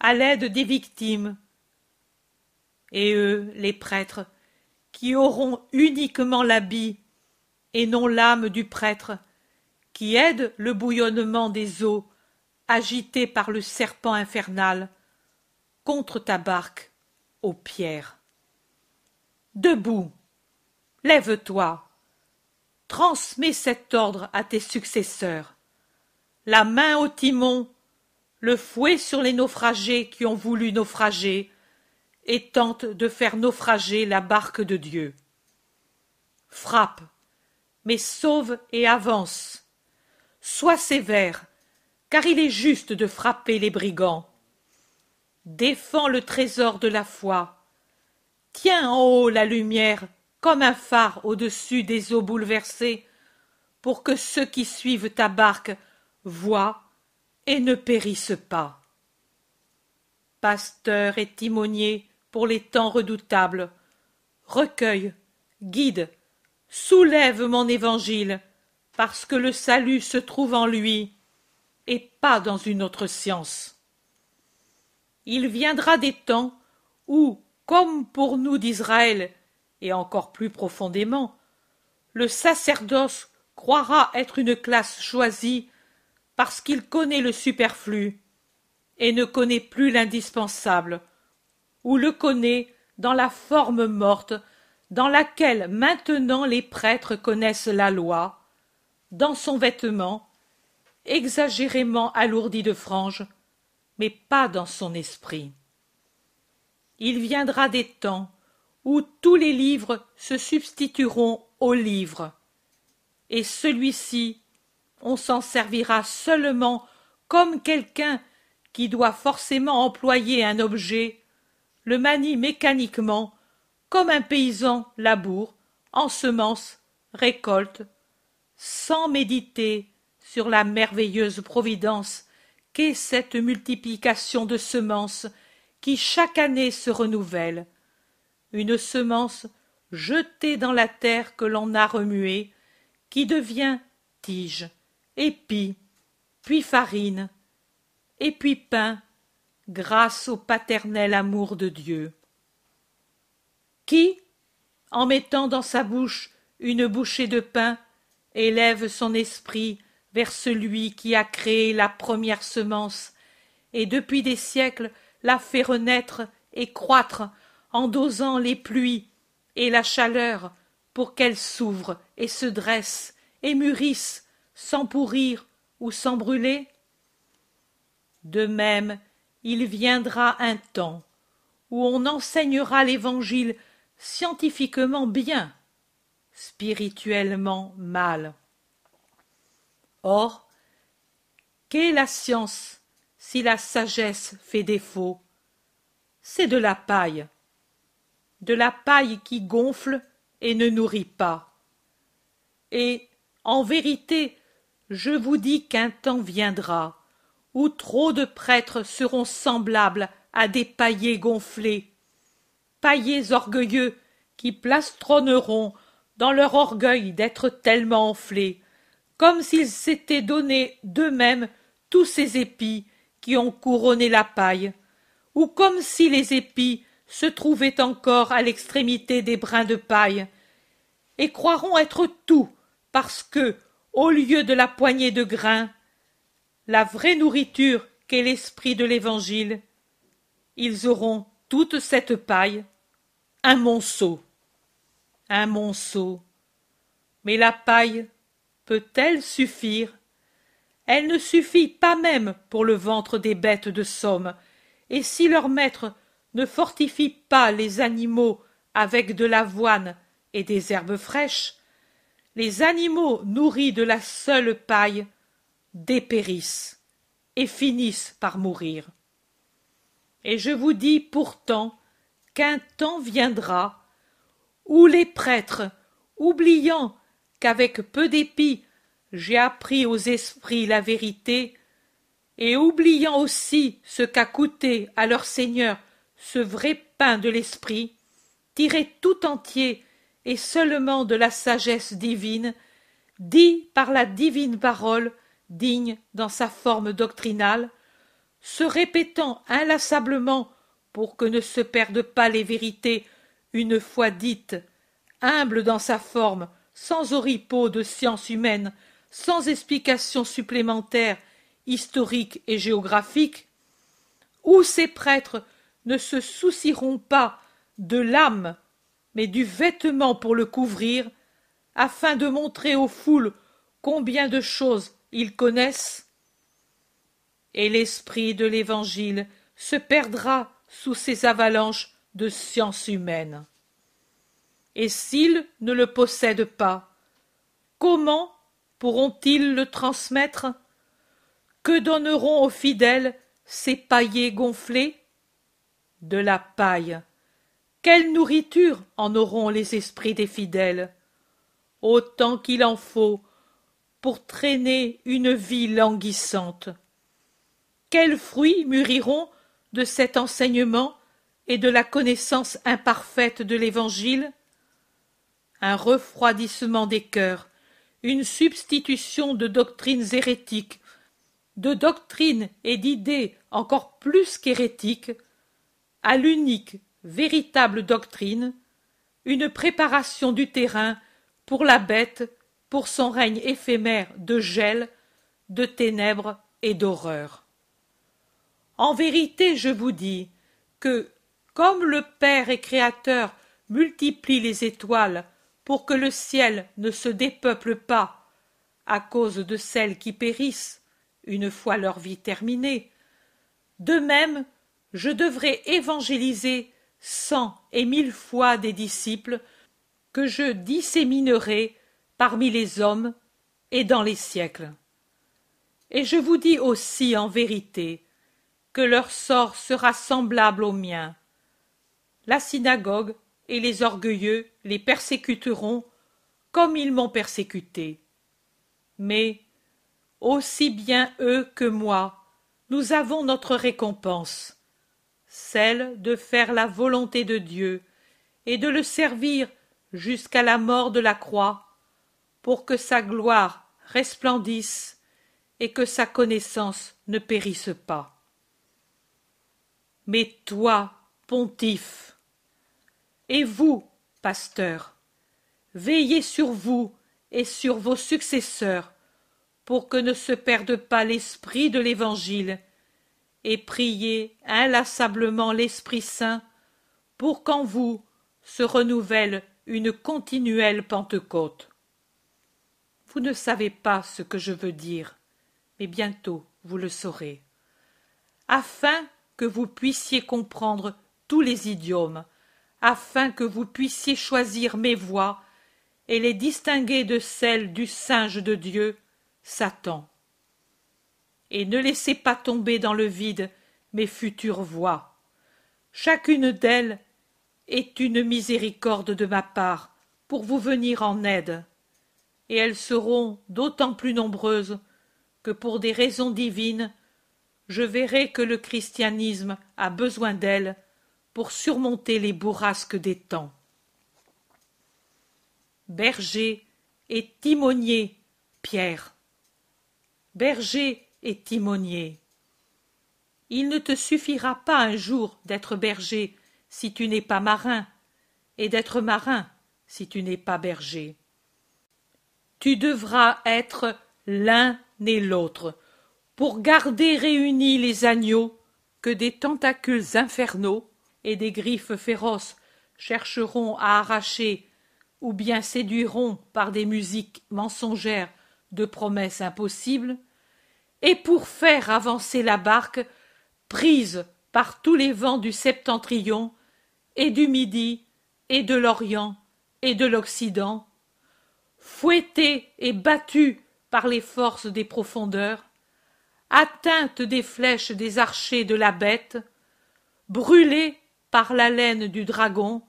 à l'aide des victimes. Et eux, les prêtres, qui auront uniquement l'habit et non l'âme du prêtre, qui aide le bouillonnement des eaux agitées par le serpent infernal contre ta barque aux pierres. Debout, lève-toi, transmets cet ordre à tes successeurs. La main au timon, le fouet sur les naufragés qui ont voulu naufrager, et tente de faire naufrager la barque de Dieu. Frappe, mais sauve et avance. Sois sévère, car il est juste de frapper les brigands défends le trésor de la foi. Tiens en haut la lumière comme un phare au-dessus des eaux bouleversées, pour que ceux qui suivent ta barque voient et ne périssent pas. pasteur et timonier pour les temps redoutables. Recueille, guide, soulève mon évangile, parce que le salut se trouve en lui, et pas dans une autre science. Il viendra des temps où, comme pour nous d'Israël, et encore plus profondément, le sacerdoce croira être une classe choisie parce qu'il connaît le superflu et ne connaît plus l'indispensable, ou le connaît dans la forme morte dans laquelle maintenant les prêtres connaissent la loi, dans son vêtement, exagérément alourdi de franges, mais pas dans son esprit. Il viendra des temps où tous les livres se substitueront au livre, et celui-ci, on s'en servira seulement comme quelqu'un qui doit forcément employer un objet, le manie mécaniquement, comme un paysan laboure, ensemence, récolte, sans méditer sur la merveilleuse providence qu'est cette multiplication de semences qui chaque année se renouvelle. Une semence jetée dans la terre que l'on a remuée, qui devient tige, épi, puis farine, et puis pain, grâce au paternel amour de Dieu. Qui, en mettant dans sa bouche une bouchée de pain, élève son esprit vers celui qui a créé la première semence, et depuis des siècles la fait renaître et croître en dosant les pluies et la chaleur pour qu'elle s'ouvre et se dresse et mûrisse sans pourrir ou sans brûler De même, il viendra un temps où on enseignera l'évangile scientifiquement bien, spirituellement mal. Or, qu'est la science si la sagesse fait défaut C'est de la paille, de la paille qui gonfle et ne nourrit pas. Et, en vérité, je vous dis qu'un temps viendra où trop de prêtres seront semblables à des paillets gonflés, paillets orgueilleux qui plastronneront dans leur orgueil d'être tellement enflés, comme s'ils s'étaient donné d'eux-mêmes tous ces épis qui ont couronné la paille, ou comme si les épis se trouvaient encore à l'extrémité des brins de paille, et croiront être tout, parce que, au lieu de la poignée de grains, la vraie nourriture qu'est l'esprit de l'Évangile, ils auront toute cette paille, un monceau. Un monceau. Mais la paille peut-elle suffire Elle ne suffit pas même pour le ventre des bêtes de somme, et si leur maître ne fortifie pas les animaux avec de l'avoine et des herbes fraîches, les animaux nourris de la seule paille dépérissent et finissent par mourir. Et je vous dis pourtant qu'un temps viendra où les prêtres, oubliant qu'avec peu d'épis j'ai appris aux esprits la vérité, et oubliant aussi ce qu'a coûté à leur Seigneur ce vrai pain de l'esprit, tiré tout entier et seulement de la sagesse divine, dit par la divine parole, digne dans sa forme doctrinale, se répétant inlassablement pour que ne se perdent pas les vérités une fois dites, humble dans sa forme, sans oripeau de science humaine, sans explication supplémentaire, historique et géographique, où ces prêtres ne se soucieront pas de l'âme, mais du vêtement pour le couvrir, afin de montrer aux foules combien de choses ils connaissent et l'esprit de l'Évangile se perdra sous ces avalanches de science humaine. Et s'ils ne le possèdent pas, comment pourront-ils le transmettre? Que donneront aux fidèles ces paillets gonflés? De la paille. Quelle nourriture en auront les esprits des fidèles? Autant qu'il en faut pour traîner une vie languissante. Quels fruits mûriront de cet enseignement et de la connaissance imparfaite de l'Évangile? Un refroidissement des cœurs, une substitution de doctrines hérétiques, de doctrines et d'idées encore plus qu'hérétiques, à l'unique, véritable doctrine, une préparation du terrain pour la bête, pour son règne éphémère de gel, de ténèbres et d'horreur. En vérité, je vous dis que, comme le Père et Créateur multiplie les étoiles pour que le ciel ne se dépeuple pas à cause de celles qui périssent une fois leur vie terminée, de même je devrais évangéliser cent et mille fois des disciples que je disséminerai parmi les hommes et dans les siècles. Et je vous dis aussi en vérité que leur sort sera semblable au mien. La synagogue et les orgueilleux les persécuteront comme ils m'ont persécuté. Mais, aussi bien eux que moi, nous avons notre récompense, celle de faire la volonté de Dieu et de le servir jusqu'à la mort de la croix, pour que sa gloire resplendisse et que sa connaissance ne périsse pas. Mais toi, pontife, et vous, pasteur, veillez sur vous et sur vos successeurs, pour que ne se perde pas l'esprit de l'Évangile, et priez inlassablement l'Esprit Saint pour qu'en vous se renouvelle une continuelle Pentecôte. Vous ne savez pas ce que je veux dire, mais bientôt vous le saurez. Afin que vous puissiez comprendre tous les idiomes, afin que vous puissiez choisir mes voix et les distinguer de celles du singe de Dieu, Satan. Et ne laissez pas tomber dans le vide mes futures voix. Chacune d'elles est une miséricorde de ma part pour vous venir en aide, et elles seront d'autant plus nombreuses que pour des raisons divines, je verrai que le christianisme a besoin d'elles pour surmonter les bourrasques des temps. Berger et timonier, Pierre. Berger et timonier. Il ne te suffira pas un jour d'être berger si tu n'es pas marin, et d'être marin si tu n'es pas berger. Tu devras être l'un et l'autre, pour garder réunis les agneaux que des tentacules infernaux et des griffes féroces chercheront à arracher ou bien séduiront par des musiques mensongères de promesses impossibles, et pour faire avancer la barque prise par tous les vents du septentrion et du midi et de l'orient et de l'occident fouettée et battue par les forces des profondeurs atteinte des flèches des archers de la bête brûlée par l'haleine du dragon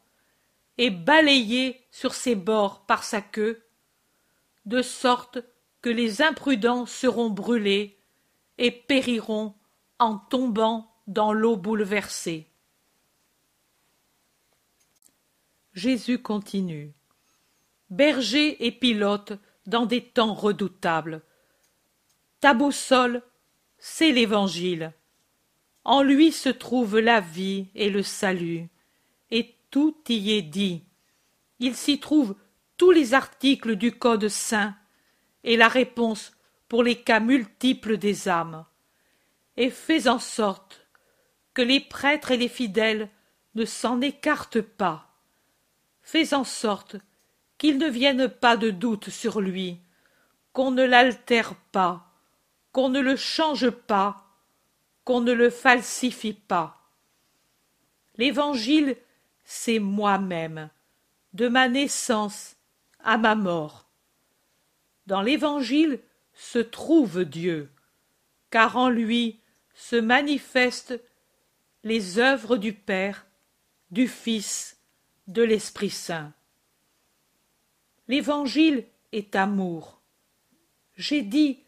et balayée sur ses bords par sa queue de sorte que les imprudents seront brûlés et périront en tombant dans l'eau bouleversée Jésus continue. Berger et pilote dans des temps redoutables. Ta boussole, c'est l'Évangile. En lui se trouve la vie et le salut, et tout y est dit. Il s'y trouve tous les articles du Code saint et la réponse pour les cas multiples des âmes. Et fais en sorte que les prêtres et les fidèles ne s'en écartent pas fais en sorte qu'il ne vienne pas de doute sur lui, qu'on ne l'altère pas, qu'on ne le change pas, qu'on ne le falsifie pas. L'Évangile, c'est moi-même, de ma naissance à ma mort. Dans l'Évangile se trouve Dieu, car en lui se manifestent les œuvres du Père, du Fils de l'Esprit Saint. L'Évangile est amour. J'ai dit,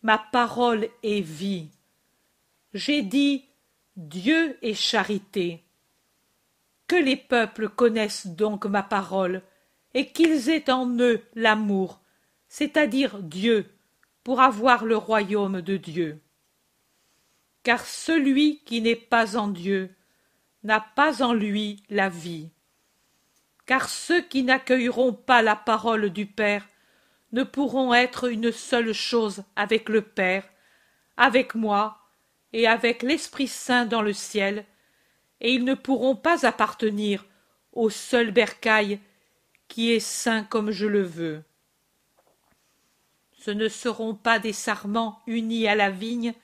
ma parole est vie. J'ai dit, Dieu est charité. Que les peuples connaissent donc ma parole, et qu'ils aient en eux l'amour, c'est-à-dire Dieu, pour avoir le royaume de Dieu. Car celui qui n'est pas en Dieu n'a pas en lui la vie. Car ceux qui n'accueilleront pas la parole du Père ne pourront être une seule chose avec le Père, avec moi et avec l'Esprit Saint dans le ciel, et ils ne pourront pas appartenir au seul bercail qui est saint comme je le veux. Ce ne seront pas des sarments unis à la vigne,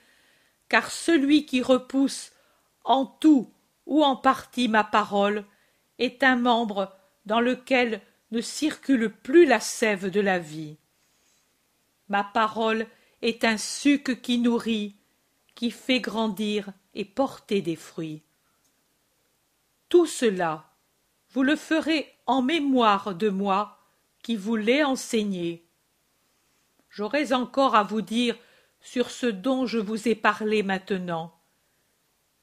car celui qui repousse en tout ou en partie ma parole est un membre dans lequel ne circule plus la sève de la vie. Ma parole est un suc qui nourrit, qui fait grandir et porter des fruits. Tout cela, vous le ferez en mémoire de moi qui vous l'ai enseigné. J'aurais encore à vous dire sur ce dont je vous ai parlé maintenant,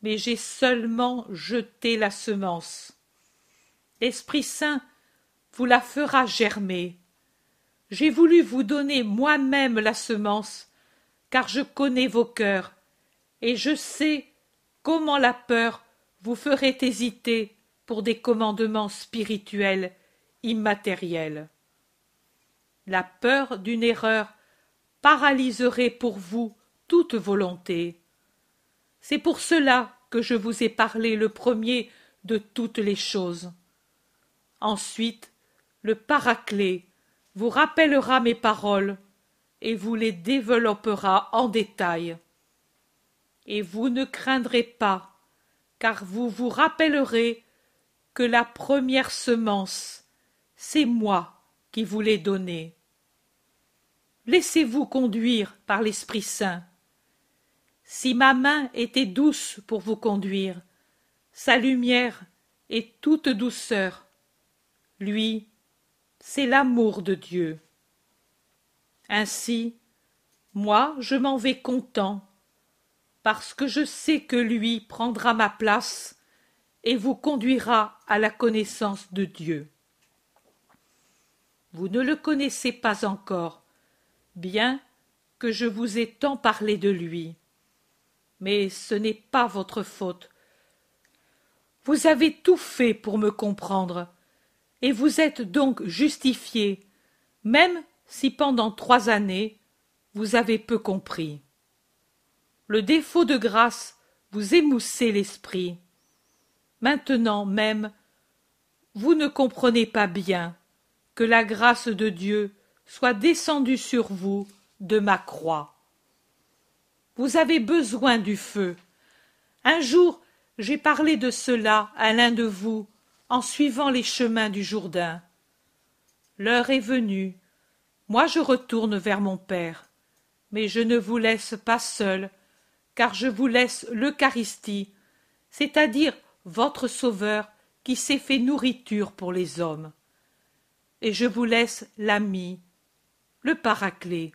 mais j'ai seulement jeté la semence. L'Esprit Saint vous la fera germer. J'ai voulu vous donner moi-même la semence, car je connais vos cœurs, et je sais comment la peur vous ferait hésiter pour des commandements spirituels immatériels. La peur d'une erreur paralyserait pour vous toute volonté. C'est pour cela que je vous ai parlé le premier de toutes les choses. Ensuite, le Paraclet vous rappellera mes paroles et vous les développera en détail. Et vous ne craindrez pas, car vous vous rappellerez que la première semence, c'est moi qui vous l'ai donnée. Laissez-vous conduire par l'Esprit Saint. Si ma main était douce pour vous conduire, sa lumière est toute douceur. Lui, c'est l'amour de Dieu. Ainsi, moi je m'en vais content, parce que je sais que lui prendra ma place et vous conduira à la connaissance de Dieu. Vous ne le connaissez pas encore, bien que je vous ai tant parlé de lui. Mais ce n'est pas votre faute. Vous avez tout fait pour me comprendre, et vous êtes donc justifié, même si pendant trois années vous avez peu compris. Le défaut de grâce vous émoussait l'esprit. Maintenant même, vous ne comprenez pas bien que la grâce de Dieu soit descendue sur vous de ma croix. Vous avez besoin du feu. Un jour, j'ai parlé de cela à l'un de vous en suivant les chemins du Jourdain. L'heure est venue. Moi je retourne vers mon Père. Mais je ne vous laisse pas seul, car je vous laisse l'Eucharistie, c'est-à-dire votre Sauveur qui s'est fait nourriture pour les hommes. Et je vous laisse l'ami, le Paraclet.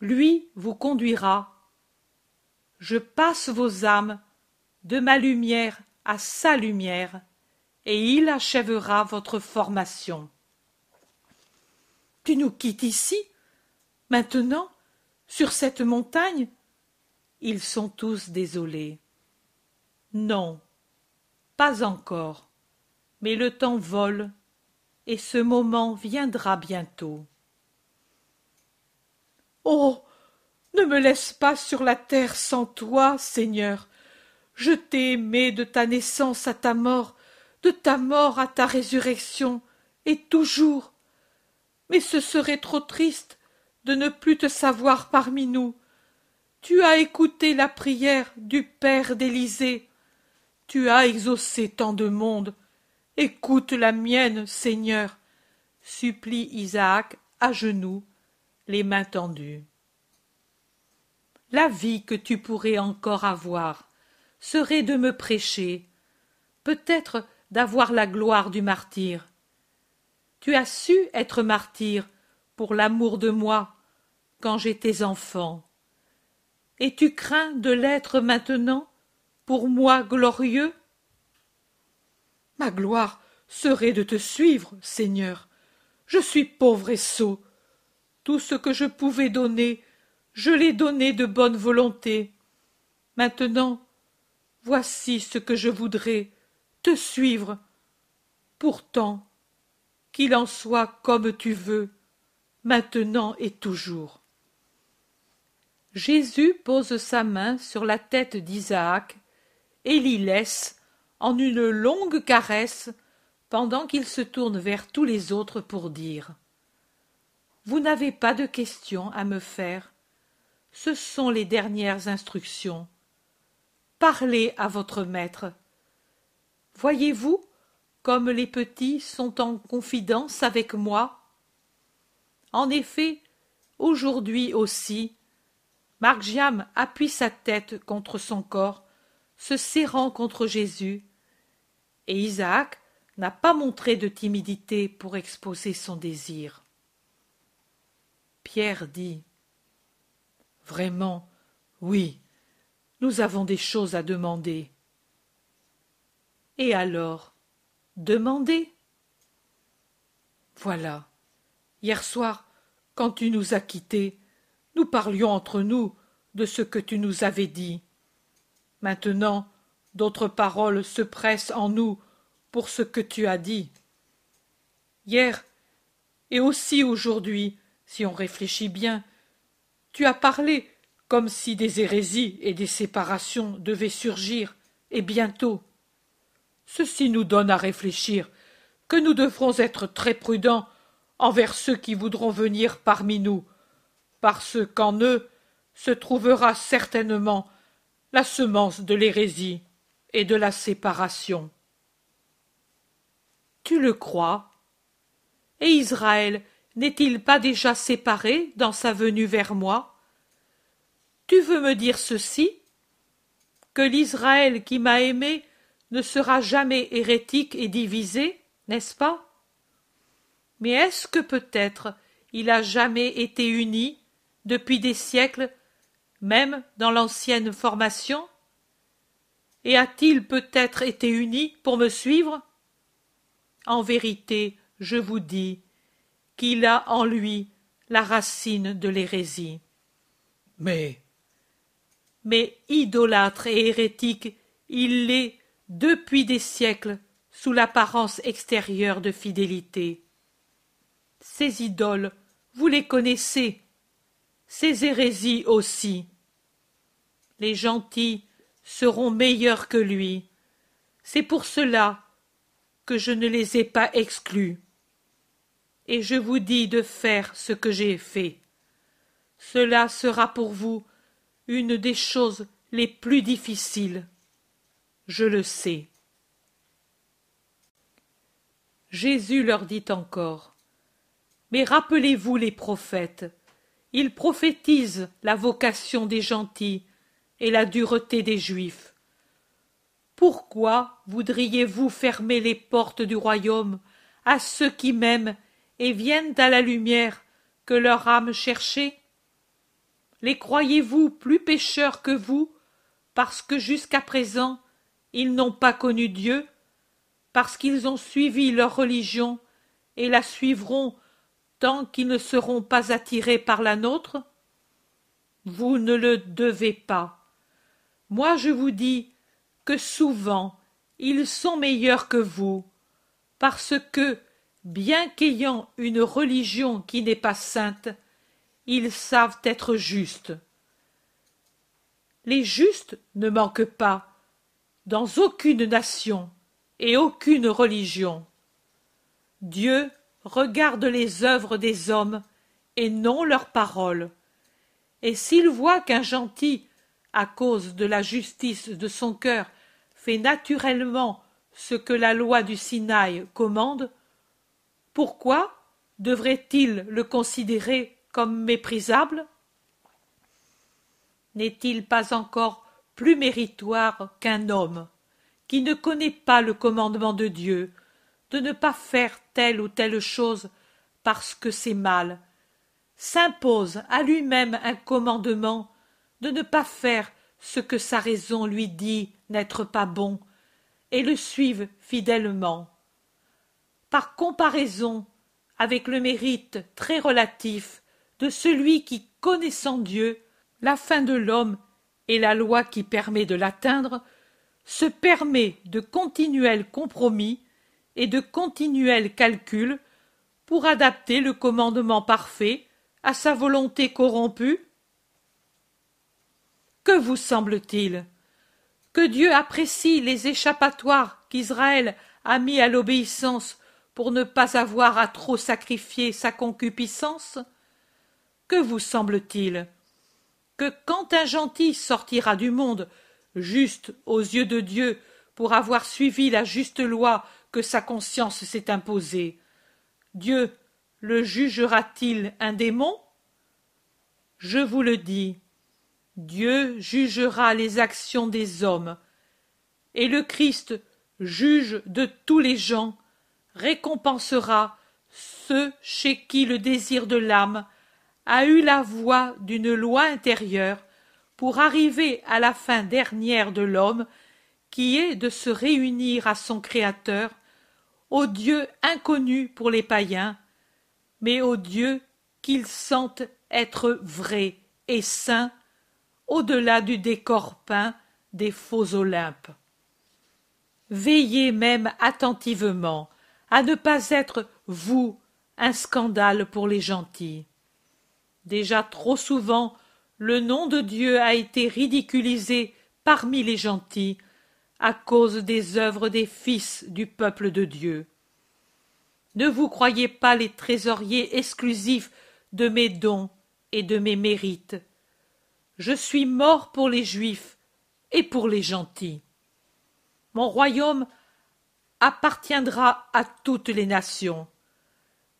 Lui vous conduira. Je passe vos âmes de ma lumière à sa lumière, et il achèvera votre formation. Tu nous quittes ici, maintenant, sur cette montagne Ils sont tous désolés. Non, pas encore. Mais le temps vole, et ce moment viendra bientôt. Oh. Ne me laisse pas sur la terre sans toi, Seigneur. Je t'ai aimé de ta naissance à ta mort, de ta mort à ta résurrection, et toujours. Mais ce serait trop triste de ne plus te savoir parmi nous. Tu as écouté la prière du Père d'Élysée, tu as exaucé tant de monde. Écoute la mienne, Seigneur, supplie Isaac à genoux, les mains tendues. La vie que tu pourrais encore avoir serait de me prêcher, peut-être d'avoir la gloire du martyr. Tu as su être martyr pour l'amour de moi quand j'étais enfant. Et tu crains de l'être maintenant pour moi glorieux? Ma gloire serait de te suivre, Seigneur. Je suis pauvre et sot. Tout ce que je pouvais donner, je l'ai donné de bonne volonté. Maintenant, voici ce que je voudrais, te suivre. Pourtant, qu'il en soit comme tu veux, maintenant et toujours. Jésus pose sa main sur la tête d'Isaac et l'y laisse, en une longue caresse, pendant qu'il se tourne vers tous les autres pour dire Vous n'avez pas de questions à me faire. Ce sont les dernières instructions. Parlez à votre maître. Voyez-vous comme les petits sont en confidence avec moi? En effet, aujourd'hui aussi, Margiam appuie sa tête contre son corps, se serrant contre Jésus, et Isaac n'a pas montré de timidité pour exposer son désir. Pierre dit Vraiment, oui, nous avons des choses à demander. Et alors Demander Voilà. Hier soir, quand tu nous as quittés, nous parlions entre nous de ce que tu nous avais dit. Maintenant, d'autres paroles se pressent en nous pour ce que tu as dit. Hier, et aussi aujourd'hui, si on réfléchit bien, tu as parlé comme si des hérésies et des séparations devaient surgir, et bientôt. Ceci nous donne à réfléchir que nous devrons être très prudents envers ceux qui voudront venir parmi nous, parce qu'en eux se trouvera certainement la semence de l'hérésie et de la séparation. Tu le crois? Et Israël n'est-il pas déjà séparé dans sa venue vers moi? Tu veux me dire ceci? Que l'Israël qui m'a aimé ne sera jamais hérétique et divisé, n'est-ce pas? Mais est-ce que peut-être il a jamais été uni depuis des siècles, même dans l'ancienne formation? Et a-t-il peut-être été uni pour me suivre? En vérité, je vous dis qu'il a en lui la racine de l'hérésie. Mais. Mais idolâtre et hérétique, il l'est depuis des siècles sous l'apparence extérieure de fidélité. Ces idoles, vous les connaissez, ces hérésies aussi. Les gentils seront meilleurs que lui. C'est pour cela que je ne les ai pas exclus. Et je vous dis de faire ce que j'ai fait. Cela sera pour vous une des choses les plus difficiles. Je le sais. Jésus leur dit encore. Mais rappelez-vous les prophètes ils prophétisent la vocation des gentils et la dureté des juifs. Pourquoi voudriez-vous fermer les portes du royaume à ceux qui m'aiment et viennent à la lumière que leur âme cherchait? Les croyez-vous plus pécheurs que vous, parce que jusqu'à présent ils n'ont pas connu Dieu, parce qu'ils ont suivi leur religion et la suivront tant qu'ils ne seront pas attirés par la nôtre? Vous ne le devez pas. Moi je vous dis que souvent ils sont meilleurs que vous, parce que, bien qu'ayant une religion qui n'est pas sainte, ils savent être justes. Les justes ne manquent pas, dans aucune nation et aucune religion. Dieu regarde les œuvres des hommes et non leurs paroles. Et s'il voit qu'un gentil, à cause de la justice de son cœur, fait naturellement ce que la loi du Sinaï commande, pourquoi devrait-il le considérer comme méprisable? N'est-il pas encore plus méritoire qu'un homme qui ne connaît pas le commandement de Dieu, de ne pas faire telle ou telle chose parce que c'est mal, s'impose à lui-même un commandement de ne pas faire ce que sa raison lui dit n'être pas bon, et le suivent fidèlement. Par comparaison avec le mérite très relatif de celui qui, connaissant Dieu, la fin de l'homme et la loi qui permet de l'atteindre, se permet de continuels compromis et de continuels calculs pour adapter le commandement parfait à sa volonté corrompue. Que vous semble-t-il Que Dieu apprécie les échappatoires qu'Israël a mis à l'obéissance pour ne pas avoir à trop sacrifier sa concupiscence? Que vous semble-t-il Que quand un gentil sortira du monde, juste aux yeux de Dieu, pour avoir suivi la juste loi que sa conscience s'est imposée, Dieu le jugera-t-il un démon? Je vous le dis, Dieu jugera les actions des hommes, et le Christ, juge de tous les gens, récompensera ceux chez qui le désir de l'âme a eu la voix d'une loi intérieure pour arriver à la fin dernière de l'homme qui est de se réunir à son Créateur, au Dieu inconnu pour les païens, mais au Dieu qu'ils sentent être vrai et saint au-delà du décor peint des faux Olympes. Veillez même attentivement à ne pas être, vous, un scandale pour les gentils. Déjà trop souvent, le nom de Dieu a été ridiculisé parmi les gentils à cause des œuvres des fils du peuple de Dieu. Ne vous croyez pas les trésoriers exclusifs de mes dons et de mes mérites. Je suis mort pour les juifs et pour les gentils. Mon royaume appartiendra à toutes les nations.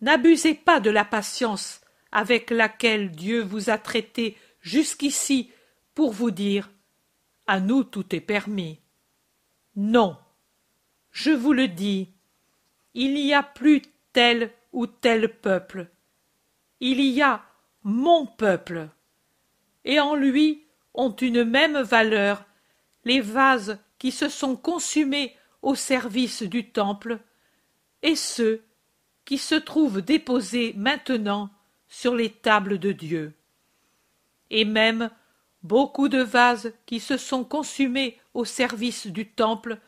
N'abusez pas de la patience avec laquelle Dieu vous a traité jusqu'ici pour vous dire à nous tout est permis. Non. Je vous le dis, il n'y a plus tel ou tel peuple. Il y a mon peuple. Et en lui ont une même valeur les vases qui se sont consumés au service du temple, et ceux qui se trouvent déposés maintenant sur les tables de Dieu. Et même beaucoup de vases qui se sont consumés au service du temple,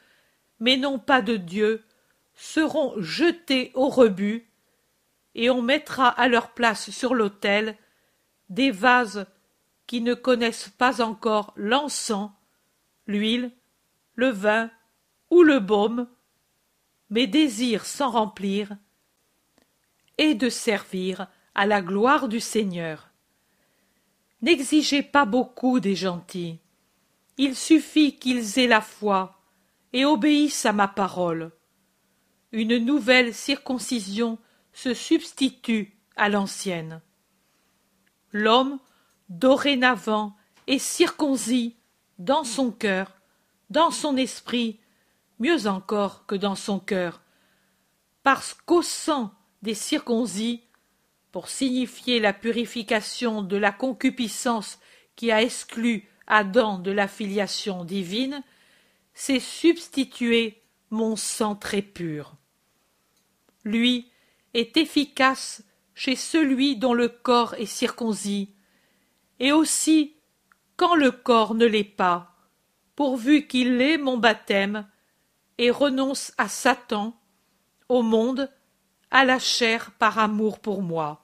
mais non pas de Dieu, seront jetés au rebut, et on mettra à leur place sur l'autel des vases qui ne connaissent pas encore l'encens, l'huile, le vin ou le baume, mais désirent s'en remplir et de servir à la gloire du Seigneur. N'exigez pas beaucoup des gentils. Il suffit qu'ils aient la foi et obéissent à ma parole. Une nouvelle circoncision se substitue à l'ancienne. L'homme, dorénavant, est circoncis dans son cœur, dans son esprit mieux encore que dans son cœur, parce qu'au sang des circoncis, pour signifier la purification de la concupiscence qui a exclu Adam de la filiation divine, s'est substitué mon sang très pur. Lui est efficace chez celui dont le corps est circoncis, et aussi quand le corps ne l'est pas, pourvu qu'il ait mon baptême et renonce à Satan, au monde, à la chair par amour pour moi.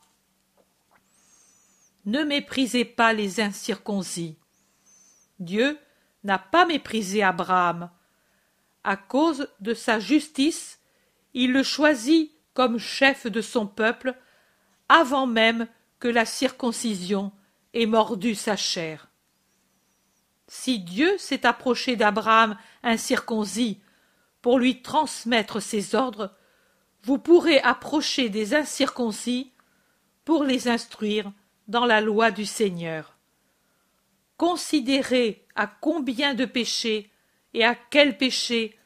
Ne méprisez pas les incirconcis. Dieu n'a pas méprisé Abraham. À cause de sa justice, il le choisit comme chef de son peuple avant même que la circoncision ait mordu sa chair. Si Dieu s'est approché d'Abraham incirconcis pour lui transmettre ses ordres, vous pourrez approcher des incirconcis pour les instruire dans la loi du Seigneur. Considérez à combien de péchés et à quels péchés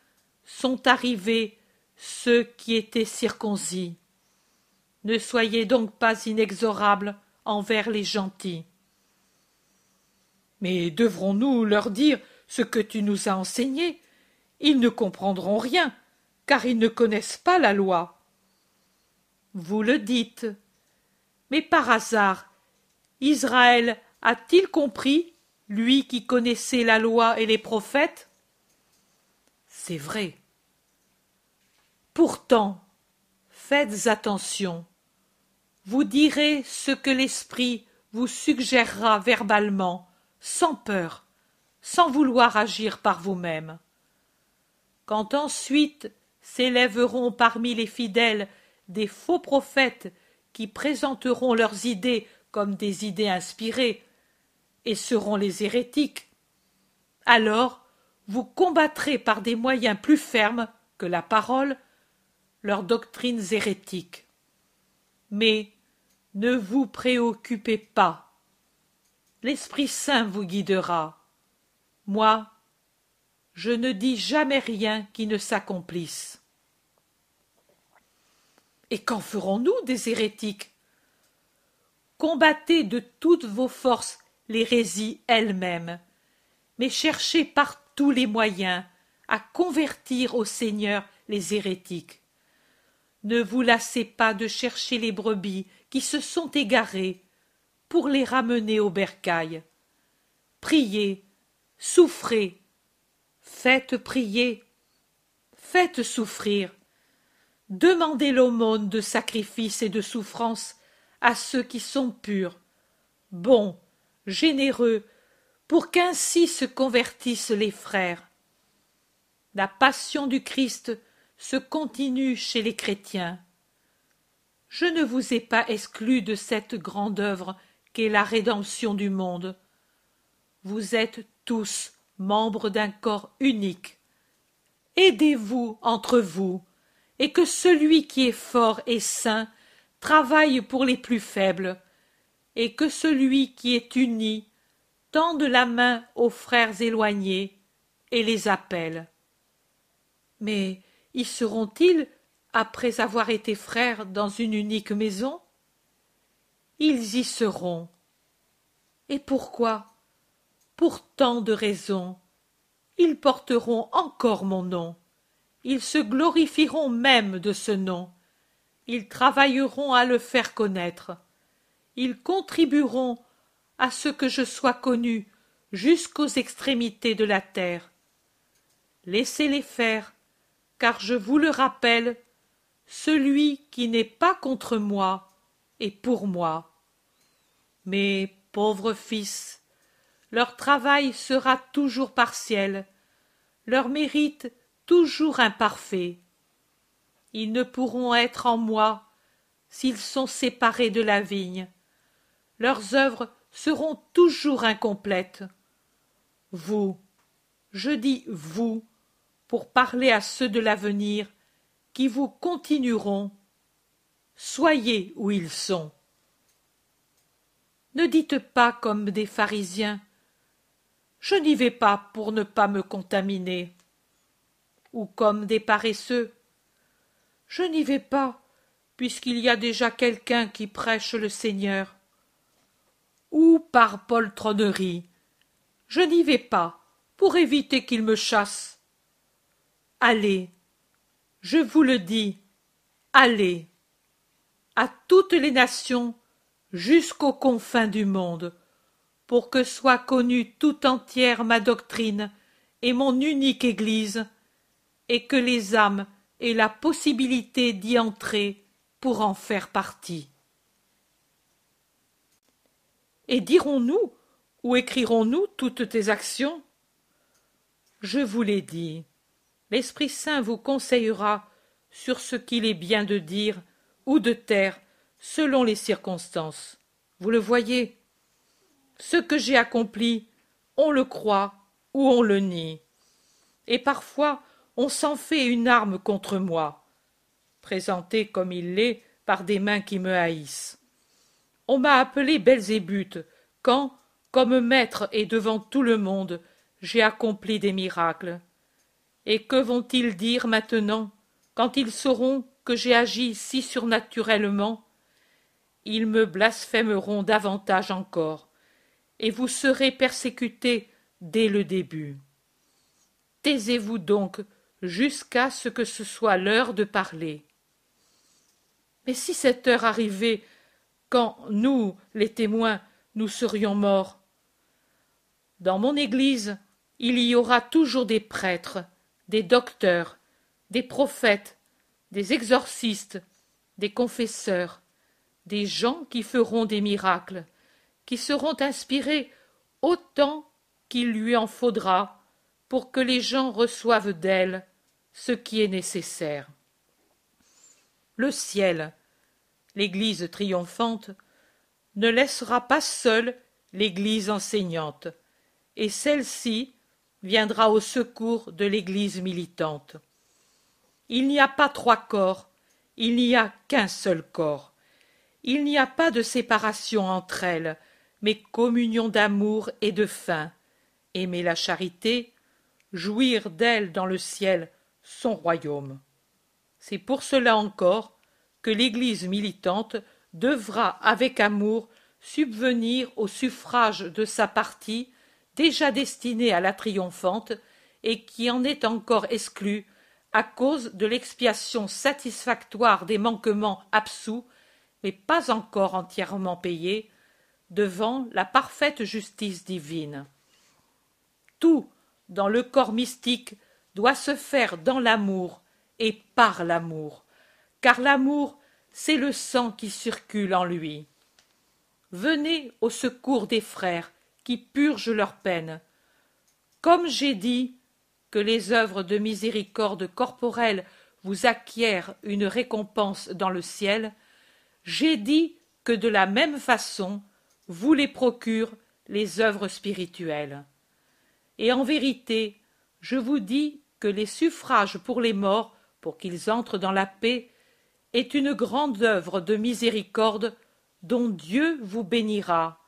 sont arrivés ceux qui étaient circoncis. Ne soyez donc pas inexorables envers les gentils. Mais devrons-nous leur dire ce que tu nous as enseigné? Ils ne comprendront rien, car ils ne connaissent pas la loi. Vous le dites. Mais par hasard, Israël a-t-il compris, lui qui connaissait la loi et les prophètes? C'est vrai. Pourtant, faites attention. Vous direz ce que l'esprit vous suggérera verbalement, sans peur, sans vouloir agir par vous-même. Quand ensuite s'élèveront parmi les fidèles des faux prophètes qui présenteront leurs idées comme des idées inspirées, et seront les hérétiques, alors vous combattrez par des moyens plus fermes que la parole leurs doctrines hérétiques. Mais ne vous préoccupez pas. L'Esprit Saint vous guidera. Moi, je ne dis jamais rien qui ne s'accomplisse. Et qu'en ferons-nous des hérétiques? Combattez de toutes vos forces l'hérésie elle-même, mais cherchez par tous les moyens à convertir au Seigneur les hérétiques. Ne vous lassez pas de chercher les brebis qui se sont égarées pour les ramener au bercail. Priez, souffrez, faites prier, faites souffrir, demandez l'aumône de sacrifice et de souffrance à ceux qui sont purs, bons, généreux, pour qu'ainsi se convertissent les frères. La passion du Christ se continue chez les chrétiens. Je ne vous ai pas exclu de cette grande œuvre qu'est la rédemption du monde. Vous êtes tous membres d'un corps unique. Aidez-vous entre vous, et que celui qui est fort et saint travaille pour les plus faibles, et que celui qui est uni tende la main aux frères éloignés et les appelle. Mais y seront-ils après avoir été frères dans une unique maison? Ils y seront. Et pourquoi? Pour tant de raisons. Ils porteront encore mon nom. Ils se glorifieront même de ce nom. Ils travailleront à le faire connaître. Ils contribueront à ce que je sois connu jusqu'aux extrémités de la terre. Laissez-les faire, car je vous le rappelle, celui qui n'est pas contre moi est pour moi. Mais, pauvres fils, leur travail sera toujours partiel, leur mérite toujours imparfait. Ils ne pourront être en moi s'ils sont séparés de la vigne. Leurs œuvres seront toujours incomplètes. Vous, je dis vous, pour parler à ceux de l'avenir qui vous continueront. Soyez où ils sont. Ne dites pas comme des pharisiens. Je n'y vais pas pour ne pas me contaminer. Ou comme des paresseux. Je n'y vais pas, puisqu'il y a déjà quelqu'un qui prêche le Seigneur. Ou par poltronnerie. Je n'y vais pas, pour éviter qu'il me chasse. Allez, je vous le dis, allez, à toutes les nations, jusqu'aux confins du monde, pour que soit connue tout entière ma doctrine et mon unique Église, et que les âmes aient la possibilité d'y entrer pour en faire partie. Et dirons-nous ou écrirons-nous toutes tes actions? Je vous l'ai dit l'Esprit Saint vous conseillera sur ce qu'il est bien de dire ou de taire selon les circonstances. Vous le voyez, ce que j'ai accompli, on le croit ou on le nie. Et parfois on s'en fait une arme contre moi, présenté comme il l'est par des mains qui me haïssent. On m'a appelé Belzébuth quand, comme maître et devant tout le monde, j'ai accompli des miracles. Et que vont-ils dire maintenant, quand ils sauront que j'ai agi si surnaturellement? Ils me blasphémeront davantage encore, et vous serez persécutés dès le début. Taisez-vous donc jusqu'à ce que ce soit l'heure de parler. Mais si cette heure arrivait quand nous, les témoins, nous serions morts Dans mon Église, il y aura toujours des prêtres, des docteurs, des prophètes, des exorcistes, des confesseurs, des gens qui feront des miracles, qui seront inspirés autant qu'il lui en faudra pour que les gens reçoivent d'elle ce qui est nécessaire. Le ciel, l'Église triomphante, ne laissera pas seule l'Église enseignante, et celle-ci viendra au secours de l'Église militante. Il n'y a pas trois corps, il n'y a qu'un seul corps. Il n'y a pas de séparation entre elles, mais communion d'amour et de faim. Aimer la charité, jouir d'elle dans le ciel, son royaume. C'est pour cela encore que l'Église militante devra avec amour subvenir au suffrage de sa partie déjà destinée à la triomphante et qui en est encore exclue à cause de l'expiation satisfactoire des manquements absous mais pas encore entièrement payés devant la parfaite justice divine. Tout dans le corps mystique doit se faire dans l'amour et par l'amour, car l'amour, c'est le sang qui circule en lui. Venez au secours des frères qui purgent leurs peines. Comme j'ai dit que les œuvres de miséricorde corporelle vous acquièrent une récompense dans le ciel, j'ai dit que de la même façon vous les procurent les œuvres spirituelles. Et en vérité, je vous dis que les suffrages pour les morts, pour qu'ils entrent dans la paix, est une grande œuvre de miséricorde dont Dieu vous bénira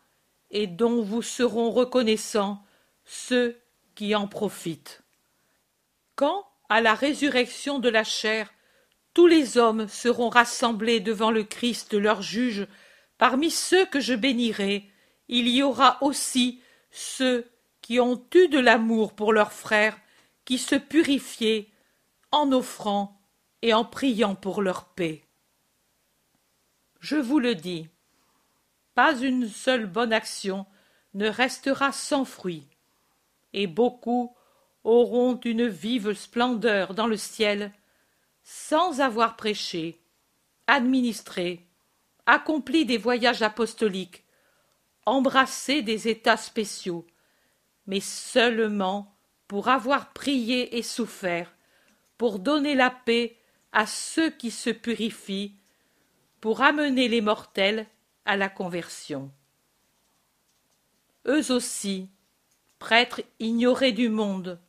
et dont vous seront reconnaissants ceux qui en profitent. Quand, à la résurrection de la chair, tous les hommes seront rassemblés devant le Christ leur juge, parmi ceux que je bénirai, il y aura aussi ceux qui ont eu de l'amour pour leurs frères, qui se purifiaient en offrant et en priant pour leur paix. Je vous le dis, pas une seule bonne action ne restera sans fruit, et beaucoup auront une vive splendeur dans le ciel sans avoir prêché, administré, accompli des voyages apostoliques, embrassé des états spéciaux, mais seulement pour avoir prié et souffert, pour donner la paix à ceux qui se purifient, pour amener les mortels à la conversion. Eux aussi, prêtres ignorés du monde,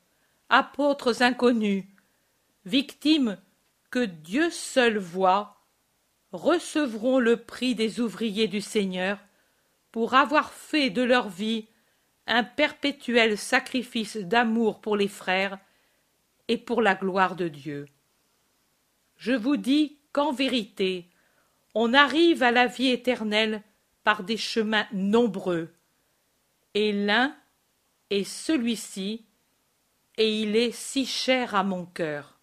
apôtres inconnus, victimes que Dieu seul voit, recevront le prix des ouvriers du Seigneur pour avoir fait de leur vie un perpétuel sacrifice d'amour pour les frères et pour la gloire de Dieu. Je vous dis qu'en vérité, on arrive à la vie éternelle par des chemins nombreux, et l'un est celui-ci, et il est si cher à mon cœur.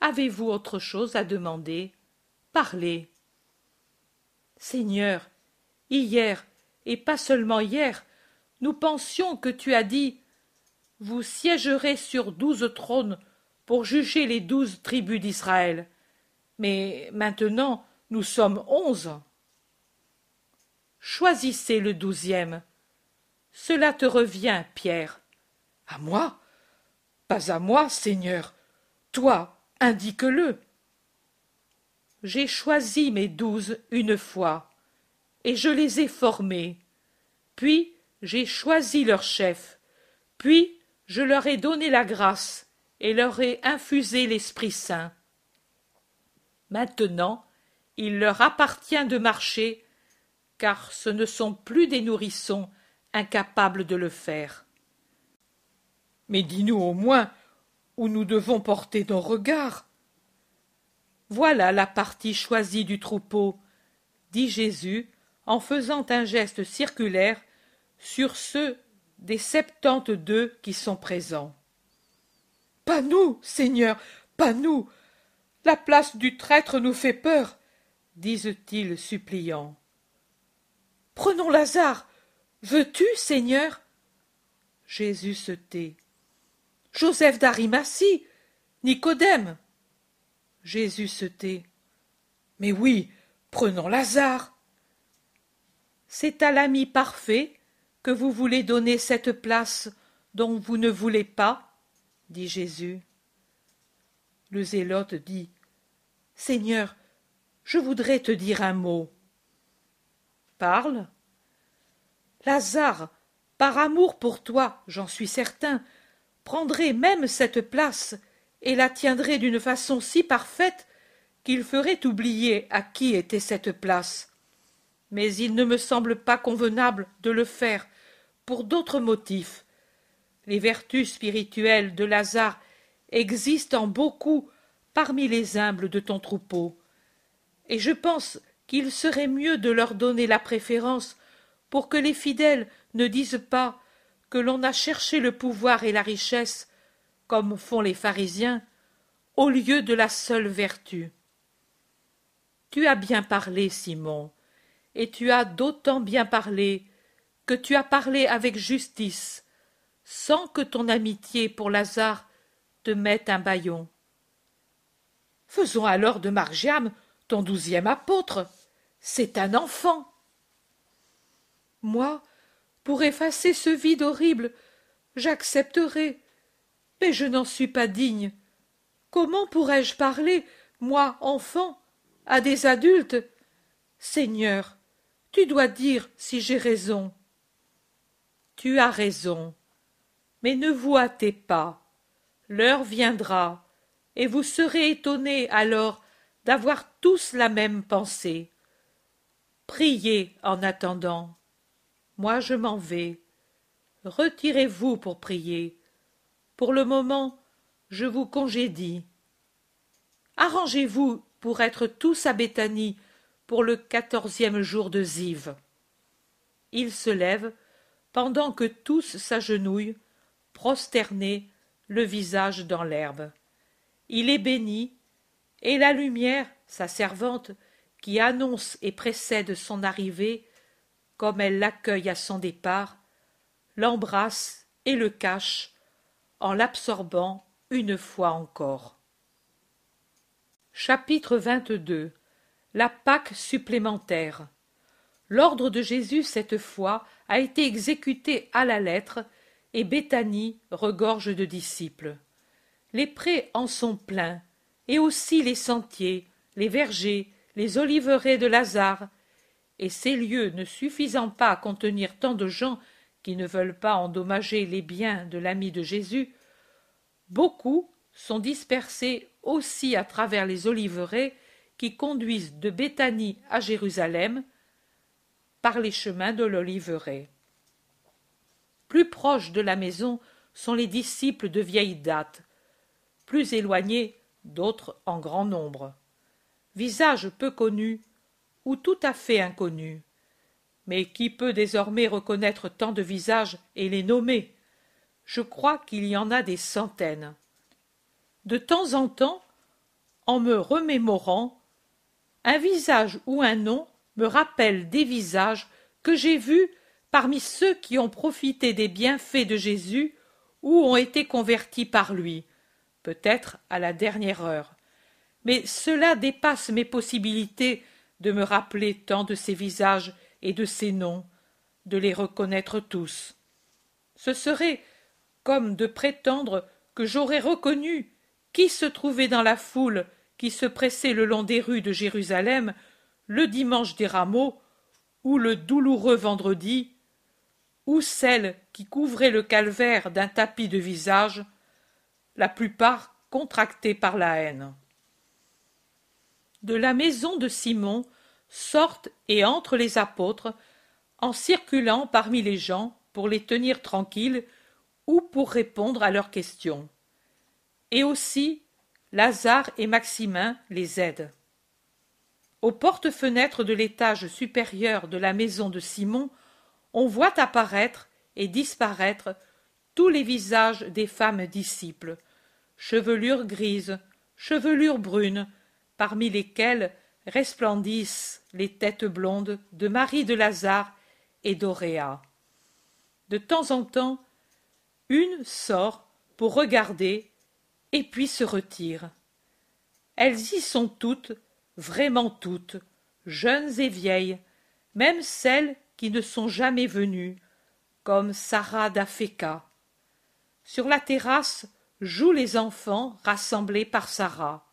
Avez-vous autre chose à demander? Parlez. Seigneur, hier, et pas seulement hier, nous pensions que tu as dit Vous siégerez sur douze trônes pour juger les douze tribus d'Israël. Mais maintenant nous sommes onze. Choisissez le douzième. Cela te revient, Pierre. À moi? Pas à moi, Seigneur. Toi, indique-le. J'ai choisi mes douze une fois, et je les ai formés. Puis j'ai choisi leur chef, puis je leur ai donné la grâce et leur ai infusé l'Esprit Saint. Maintenant, il leur appartient de marcher, car ce ne sont plus des nourrissons incapables de le faire. Mais dis-nous au moins où nous devons porter nos regards. Voilà la partie choisie du troupeau, dit Jésus en faisant un geste circulaire sur ceux des septante-deux qui sont présents. Pas nous, Seigneur, pas nous. La place du traître nous fait peur, disent-ils suppliants. Prenons Lazare. Veux-tu, Seigneur Jésus se tait. Joseph d'Arimatie, Nicodème. Jésus se tait. Mais oui, prenons Lazare. C'est à l'ami parfait que vous voulez donner cette place dont vous ne voulez pas dit Jésus. Le zélote dit Seigneur, je voudrais te dire un mot. Parle. Lazare, par amour pour toi, j'en suis certain, prendrait même cette place et la tiendrait d'une façon si parfaite qu'il ferait oublier à qui était cette place. Mais il ne me semble pas convenable de le faire pour d'autres motifs. Les vertus spirituelles de Lazare existent en beaucoup parmi les humbles de ton troupeau, et je pense qu'il serait mieux de leur donner la préférence pour que les fidèles ne disent pas que l'on a cherché le pouvoir et la richesse, comme font les pharisiens, au lieu de la seule vertu. Tu as bien parlé, Simon, et tu as d'autant bien parlé que tu as parlé avec justice, sans que ton amitié pour Lazare te mette un bâillon. Faisons alors de Margiam ton douzième apôtre. C'est un enfant. Moi, pour effacer ce vide horrible, j'accepterai, mais je n'en suis pas digne. Comment pourrais-je parler, moi, enfant, à des adultes? Seigneur, tu dois dire si j'ai raison. Tu as raison. Mais ne vous hâtez pas. L'heure viendra, et vous serez étonnés alors d'avoir tous la même pensée. Priez en attendant. Moi je m'en vais. Retirez-vous pour prier. Pour le moment, je vous congédie. Arrangez-vous pour être tous à Béthanie pour le quatorzième jour de Ziv. Il se lève, pendant que tous s'agenouillent, prosternés, le visage dans l'herbe. Il est béni, et la lumière, sa servante, qui annonce et précède son arrivée, comme elle l'accueille à son départ, l'embrasse et le cache, en l'absorbant une fois encore. Chapitre 22 La Pâque supplémentaire L'ordre de Jésus cette fois a été exécuté à la lettre, et Béthanie regorge de disciples. Les prés en sont pleins, et aussi les sentiers, les vergers, les oliveraies de Lazare, et ces lieux ne suffisant pas à contenir tant de gens qui ne veulent pas endommager les biens de l'ami de Jésus, beaucoup sont dispersés aussi à travers les oliveraies qui conduisent de Béthanie à Jérusalem, par les chemins de l'oliveraie. Plus proches de la maison sont les disciples de vieille date, plus éloignés d'autres en grand nombre. Visages peu connus ou tout à fait inconnus. Mais qui peut désormais reconnaître tant de visages et les nommer Je crois qu'il y en a des centaines. De temps en temps, en me remémorant, un visage ou un nom me rappelle des visages que j'ai vus parmi ceux qui ont profité des bienfaits de Jésus ou ont été convertis par lui, peut-être à la dernière heure. Mais cela dépasse mes possibilités de me rappeler tant de ces visages et de ces noms, de les reconnaître tous. Ce serait comme de prétendre que j'aurais reconnu qui se trouvait dans la foule qui se pressait le long des rues de Jérusalem le dimanche des rameaux, ou le douloureux vendredi, ou celle qui couvrait le calvaire d'un tapis de visage, la plupart contractés par la haine. De la maison de Simon sortent et entrent les apôtres, en circulant parmi les gens pour les tenir tranquilles ou pour répondre à leurs questions. Et aussi Lazare et Maximin les aident. aux portes-fenêtres de l'étage supérieur de la maison de Simon, on voit apparaître et disparaître tous les visages des femmes disciples, chevelure grise, chevelure brune, parmi lesquelles resplendissent les têtes blondes de Marie de Lazare et d'Auréa. De temps en temps, une sort pour regarder et puis se retire. Elles y sont toutes, vraiment toutes, jeunes et vieilles, même celles qui ne sont jamais venues, comme Sarah d'Afeka. Sur la terrasse jouent les enfants rassemblés par Sarah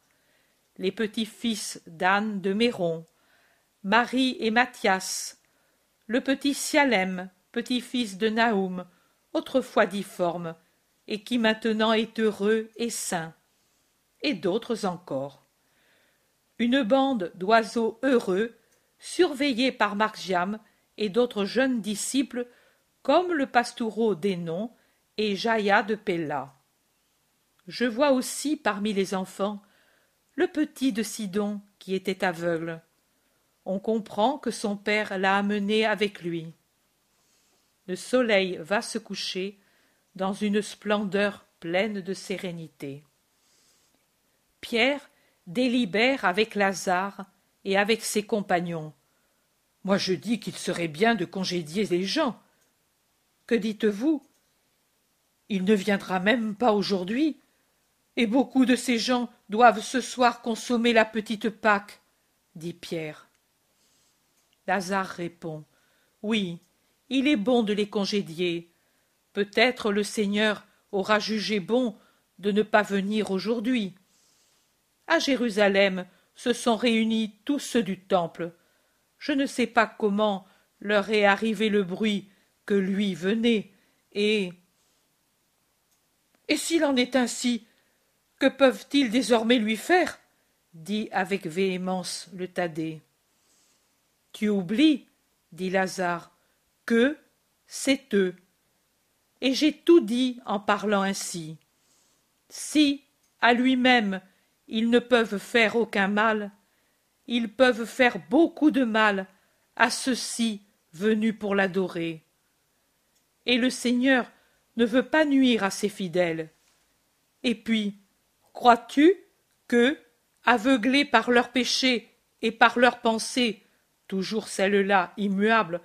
les petits-fils d'Anne de Méron, Marie et Mathias, le petit Sialem, petit-fils de Naoum, autrefois difforme, et qui maintenant est heureux et sain, et d'autres encore. Une bande d'oiseaux heureux, surveillés par Margiam et d'autres jeunes disciples, comme le pastoureau d'Hénon et Jaïa de Pella. Je vois aussi parmi les enfants le petit de Sidon qui était aveugle. On comprend que son père l'a amené avec lui. Le soleil va se coucher dans une splendeur pleine de sérénité. Pierre délibère avec Lazare et avec ses compagnons. Moi je dis qu'il serait bien de congédier les gens. Que dites-vous? Il ne viendra même pas aujourd'hui et beaucoup de ces gens doivent ce soir consommer la petite Pâque, dit Pierre. Lazare répond. Oui, il est bon de les congédier. Peut-être le Seigneur aura jugé bon de ne pas venir aujourd'hui. À Jérusalem se sont réunis tous ceux du temple. Je ne sais pas comment leur est arrivé le bruit que lui venait, et. Et s'il en est ainsi, que peuvent-ils désormais lui faire? dit avec véhémence le Thaddée. Tu oublies, dit Lazare, que c'est eux. Et j'ai tout dit en parlant ainsi. Si, à lui-même, ils ne peuvent faire aucun mal, ils peuvent faire beaucoup de mal à ceux-ci venus pour l'adorer. Et le Seigneur ne veut pas nuire à ses fidèles. Et puis, Crois-tu que, aveuglés par leurs péchés et par leurs pensées, toujours celles-là immuables,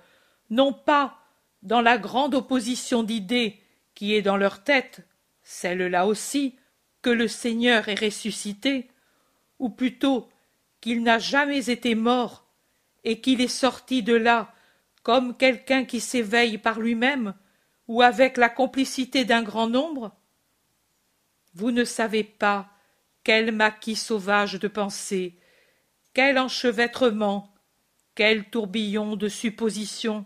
non pas dans la grande opposition d'idées qui est dans leur tête, celle-là aussi, que le Seigneur est ressuscité, ou plutôt qu'il n'a jamais été mort, et qu'il est sorti de là comme quelqu'un qui s'éveille par lui-même, ou avec la complicité d'un grand nombre? Vous ne savez pas quel maquis sauvage de pensées, quel enchevêtrement, quel tourbillon de suppositions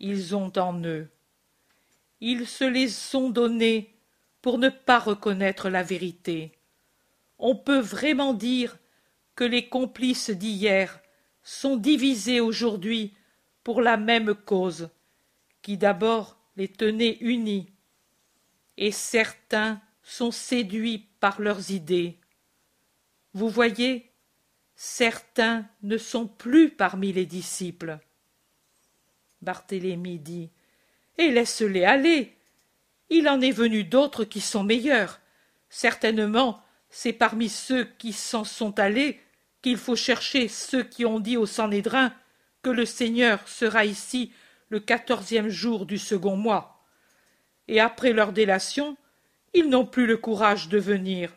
ils ont en eux. Ils se les sont donnés pour ne pas reconnaître la vérité. On peut vraiment dire que les complices d'hier sont divisés aujourd'hui pour la même cause, qui d'abord les tenait unis, et certains sont séduits par leurs idées. Vous voyez, certains ne sont plus parmi les disciples. Barthélemy dit Et laisse-les aller. Il en est venu d'autres qui sont meilleurs. Certainement, c'est parmi ceux qui s'en sont allés qu'il faut chercher ceux qui ont dit au Sanhédrin que le Seigneur sera ici le quatorzième jour du second mois. Et après leur délation, ils n'ont plus le courage de venir.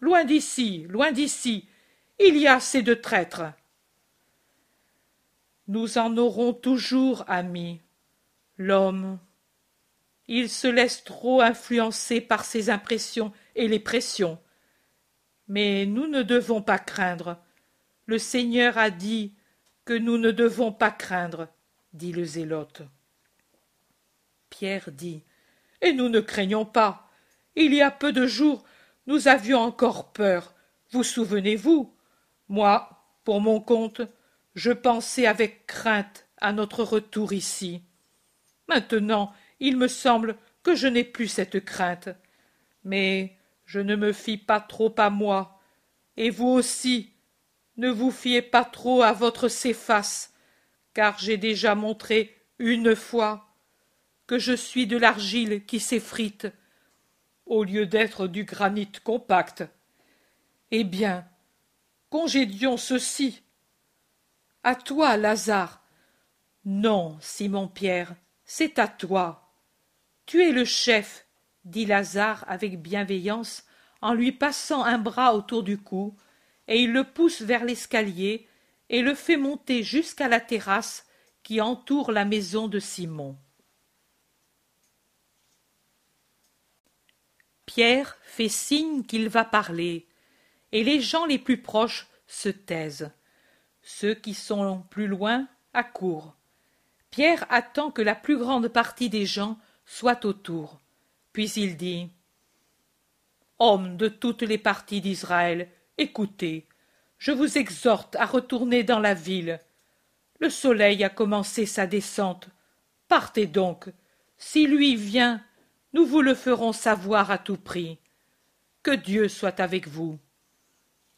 Loin d'ici, loin d'ici, il y a assez de traîtres. Nous en aurons toujours, amis. L'homme. Il se laisse trop influencer par ses impressions et les pressions. Mais nous ne devons pas craindre. Le Seigneur a dit que nous ne devons pas craindre, dit le zélote. Pierre dit Et nous ne craignons pas. Il y a peu de jours, nous avions encore peur. Vous souvenez-vous? Moi, pour mon compte, je pensais avec crainte à notre retour ici. Maintenant, il me semble que je n'ai plus cette crainte. Mais je ne me fie pas trop à moi. Et vous aussi, ne vous fiez pas trop à votre céphas, car j'ai déjà montré une fois que je suis de l'argile qui s'effrite au lieu d'être du granit compact. Eh bien, congédions ceci. À toi, Lazare. Non, Simon Pierre, c'est à toi. Tu es le chef, dit Lazare avec bienveillance en lui passant un bras autour du cou, et il le pousse vers l'escalier et le fait monter jusqu'à la terrasse qui entoure la maison de Simon. Pierre fait signe qu'il va parler, et les gens les plus proches se taisent. Ceux qui sont plus loin accourent. Pierre attend que la plus grande partie des gens soit autour. Puis il dit Hommes de toutes les parties d'Israël, écoutez, je vous exhorte à retourner dans la ville. Le soleil a commencé sa descente. Partez donc. Si lui vient, nous vous le ferons savoir à tout prix. Que Dieu soit avec vous.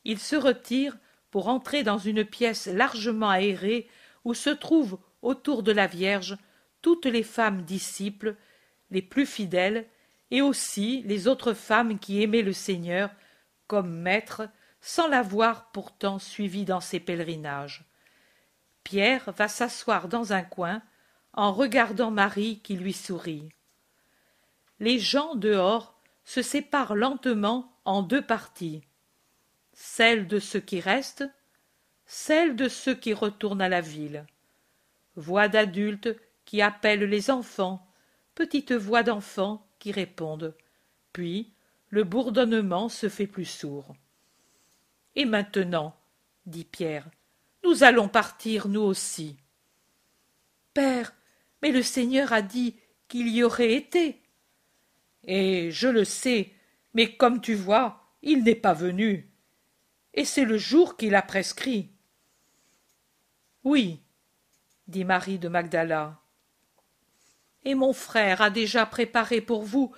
Il se retire pour entrer dans une pièce largement aérée où se trouvent autour de la Vierge toutes les femmes disciples, les plus fidèles, et aussi les autres femmes qui aimaient le Seigneur comme maître, sans l'avoir pourtant suivi dans ses pèlerinages. Pierre va s'asseoir dans un coin en regardant Marie qui lui sourit. Les gens dehors se séparent lentement en deux parties. Celle de ceux qui restent, celle de ceux qui retournent à la ville. Voix d'adultes qui appellent les enfants, petites voix d'enfants qui répondent. Puis le bourdonnement se fait plus sourd. Et maintenant, dit Pierre, nous allons partir nous aussi. Père, mais le Seigneur a dit qu'il y aurait été. Et je le sais, mais comme tu vois, il n'est pas venu. Et c'est le jour qu'il a prescrit. Oui, dit Marie de Magdala. Et mon frère a déjà préparé pour vous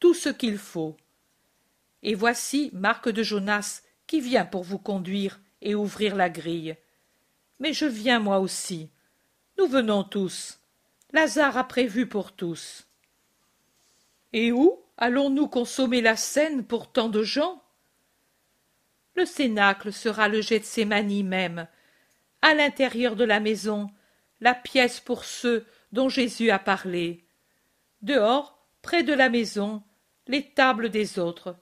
tout ce qu'il faut. Et voici Marc de Jonas qui vient pour vous conduire et ouvrir la grille. Mais je viens moi aussi. Nous venons tous. Lazare a prévu pour tous. Et où allons-nous consommer la scène pour tant de gens? Le cénacle sera le Gethsémani même, à l'intérieur de la maison, la pièce pour ceux dont Jésus a parlé. Dehors, près de la maison, les tables des autres.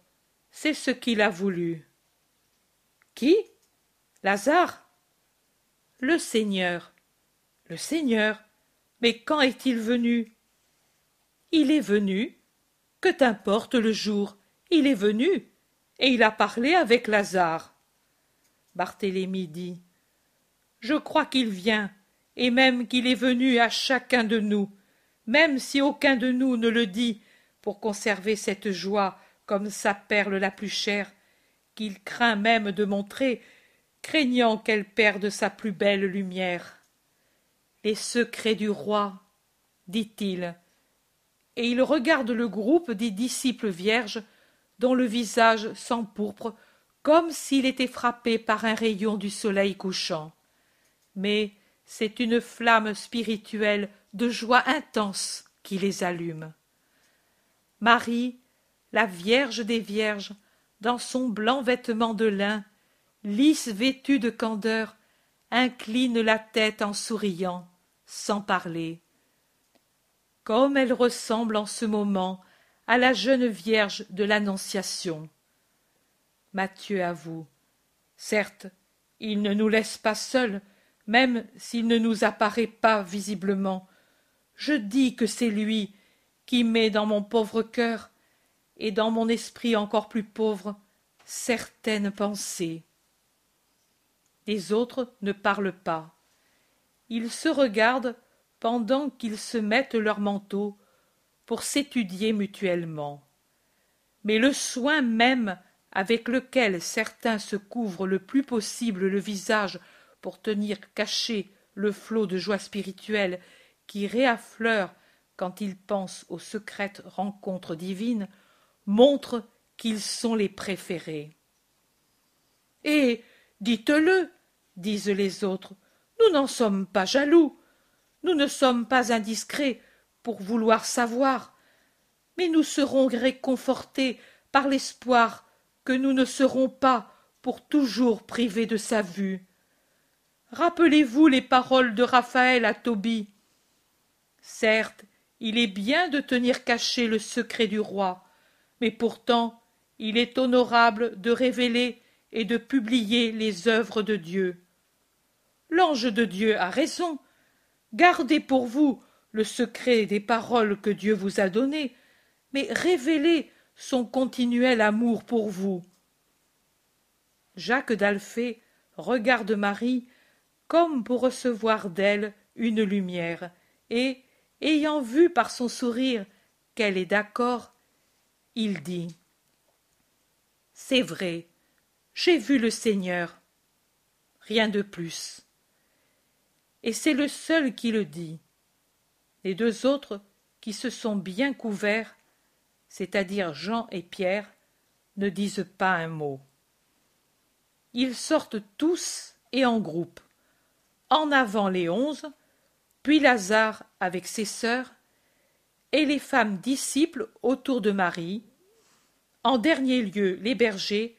C'est ce qu'il a voulu. Qui? Lazare? Le Seigneur. Le Seigneur. Mais quand est-il venu? Il est venu. Que t'importe le jour Il est venu. Et il a parlé avec Lazare. Barthélemy dit. Je crois qu'il vient, et même qu'il est venu à chacun de nous, même si aucun de nous ne le dit, pour conserver cette joie comme sa perle la plus chère, qu'il craint même de montrer, craignant qu'elle perde sa plus belle lumière. Les secrets du roi, dit-il, et il regarde le groupe des disciples vierges, dont le visage s'empourpre comme s'il était frappé par un rayon du soleil couchant. Mais c'est une flamme spirituelle de joie intense qui les allume. Marie, la Vierge des Vierges, dans son blanc vêtement de lin, lisse vêtue de candeur, incline la tête en souriant, sans parler. Comme elle ressemble en ce moment à la jeune Vierge de l'Annonciation. Matthieu avoue. Certes, il ne nous laisse pas seuls, même s'il ne nous apparaît pas visiblement. Je dis que c'est lui qui met dans mon pauvre cœur, et dans mon esprit encore plus pauvre, certaines pensées. Les autres ne parlent pas. Ils se regardent pendant qu'ils se mettent leurs manteaux pour s'étudier mutuellement. Mais le soin même avec lequel certains se couvrent le plus possible le visage pour tenir caché le flot de joie spirituelle qui réaffleure quand ils pensent aux secrètes rencontres divines, montrent qu'ils sont les préférés. Et dites-le, disent les autres. Nous n'en sommes pas jaloux. Nous ne sommes pas indiscrets pour vouloir savoir. Mais nous serons réconfortés par l'espoir que nous ne serons pas pour toujours privés de sa vue. Rappelez-vous les paroles de Raphaël à Tobie. Certes, il est bien de tenir caché le secret du roi, mais pourtant il est honorable de révéler et de publier les œuvres de Dieu. L'ange de Dieu a raison. Gardez pour vous le secret des paroles que Dieu vous a données, mais révélez son continuel amour pour vous. Jacques d'Alphée regarde Marie comme pour recevoir d'elle une lumière, et, ayant vu par son sourire qu'elle est d'accord, il dit C'est vrai, j'ai vu le Seigneur. Rien de plus. Et c'est le seul qui le dit. Les deux autres, qui se sont bien couverts, c'est-à-dire Jean et Pierre, ne disent pas un mot. Ils sortent tous et en groupe. En avant les onze, puis Lazare avec ses sœurs, et les femmes disciples autour de Marie, en dernier lieu les bergers,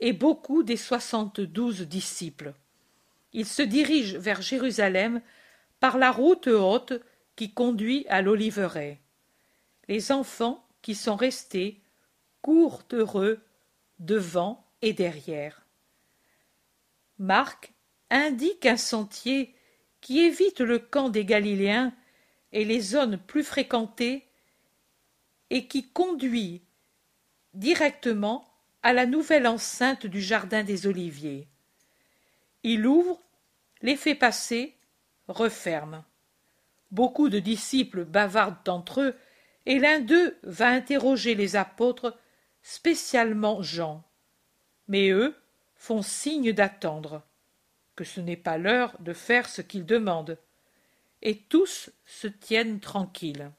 et beaucoup des soixante-douze disciples. Ils se dirigent vers Jérusalem par la route haute qui conduit à l'Oliveraie. Les enfants qui sont restés courent heureux devant et derrière. Marc indique un sentier qui évite le camp des Galiléens et les zones plus fréquentées et qui conduit directement à la nouvelle enceinte du jardin des Oliviers. Il ouvre, les fait passer, referme. Beaucoup de disciples bavardent entre eux, et l'un d'eux va interroger les apôtres, spécialement Jean. Mais eux font signe d'attendre, que ce n'est pas l'heure de faire ce qu'ils demandent, et tous se tiennent tranquilles.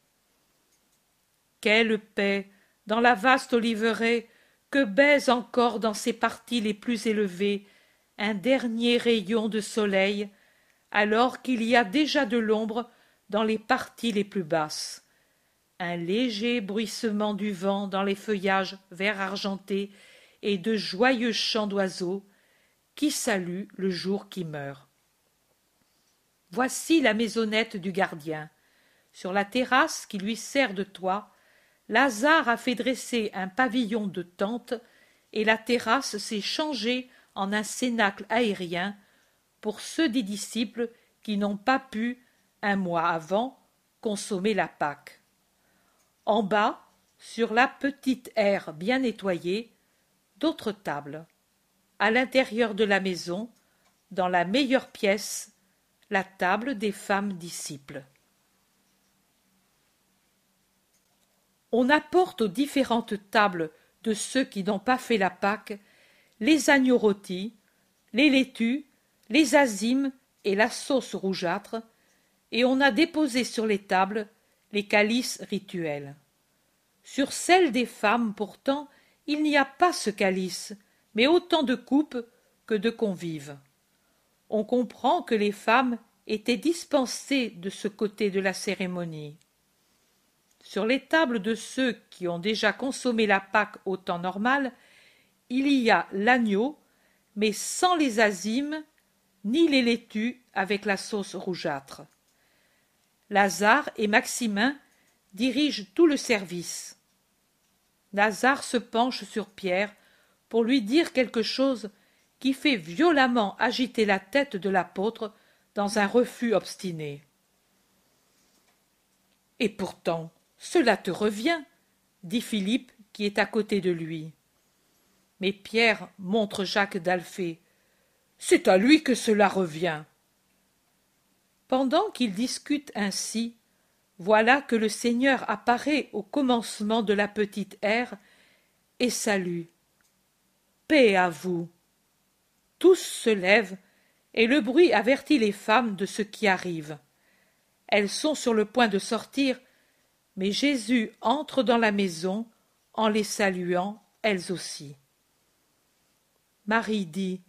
Quelle paix dans la vaste oliveraie que baise encore dans ses parties les plus élevées un dernier rayon de soleil, alors qu'il y a déjà de l'ombre dans les parties les plus basses. Un léger bruissement du vent dans les feuillages vert argentés et de joyeux chants d'oiseaux qui saluent le jour qui meurt. Voici la maisonnette du gardien. Sur la terrasse qui lui sert de toit, Lazare a fait dresser un pavillon de tente et la terrasse s'est changée en un cénacle aérien pour ceux des disciples qui n'ont pas pu, un mois avant, consommer la Pâque. En bas, sur la petite aire bien nettoyée, d'autres tables. À l'intérieur de la maison, dans la meilleure pièce, la table des femmes disciples. On apporte aux différentes tables de ceux qui n'ont pas fait la Pâque les agneaux rôtis, les laitues, les azimes et la sauce rougeâtre, et on a déposé sur les tables les calices rituels. Sur celles des femmes, pourtant, il n'y a pas ce calice, mais autant de coupes que de convives. On comprend que les femmes étaient dispensées de ce côté de la cérémonie. Sur les tables de ceux qui ont déjà consommé la Pâque au temps normal, il y a l'agneau, mais sans les azimes, ni les laitues avec la sauce rougeâtre. Lazare et Maximin dirigent tout le service. Lazare se penche sur Pierre pour lui dire quelque chose qui fait violemment agiter la tête de l'apôtre dans un refus obstiné. Et pourtant, cela te revient, dit Philippe qui est à côté de lui. Mais Pierre montre Jacques d'Alphée. C'est à lui que cela revient. Pendant qu'ils discutent ainsi, voilà que le Seigneur apparaît au commencement de la petite ère et salue. Paix à vous. Tous se lèvent, et le bruit avertit les femmes de ce qui arrive. Elles sont sur le point de sortir, mais Jésus entre dans la maison en les saluant elles aussi. Marie dit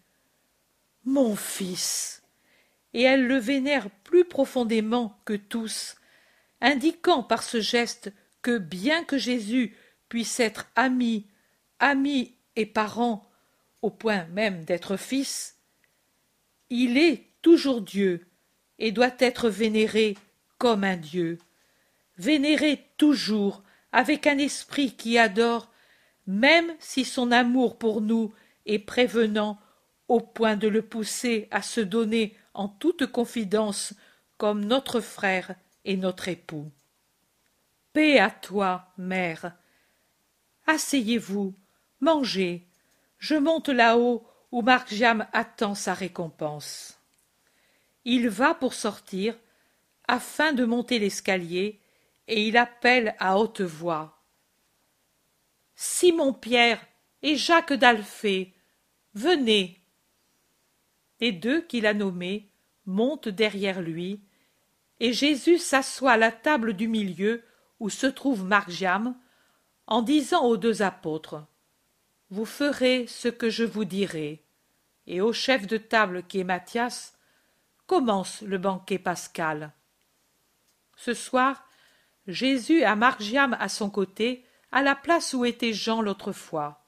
Mon fils. Et elle le vénère plus profondément que tous, indiquant par ce geste que bien que Jésus puisse être ami, ami et parent, au point même d'être fils, il est toujours Dieu et doit être vénéré comme un Dieu, vénéré toujours avec un esprit qui adore, même si son amour pour nous est prévenant au point de le pousser à se donner en toute confidence comme notre frère et notre époux. Paix à toi, mère. Asseyez-vous, mangez. Je monte là-haut où Marc-Jam attend sa récompense. Il va pour sortir, afin de monter l'escalier, et il appelle à haute voix. Simon Pierre et Jacques d'Alphée, venez. Les deux qu'il a nommés montent derrière lui, et Jésus s'assoit à la table du milieu où se trouve Marc-Jam, en disant aux deux apôtres Vous ferez ce que je vous dirai. Et au chef de table qui est Matthias, commence le banquet pascal. Ce soir, Jésus a Margiam à son côté, à la place où était Jean l'autre fois.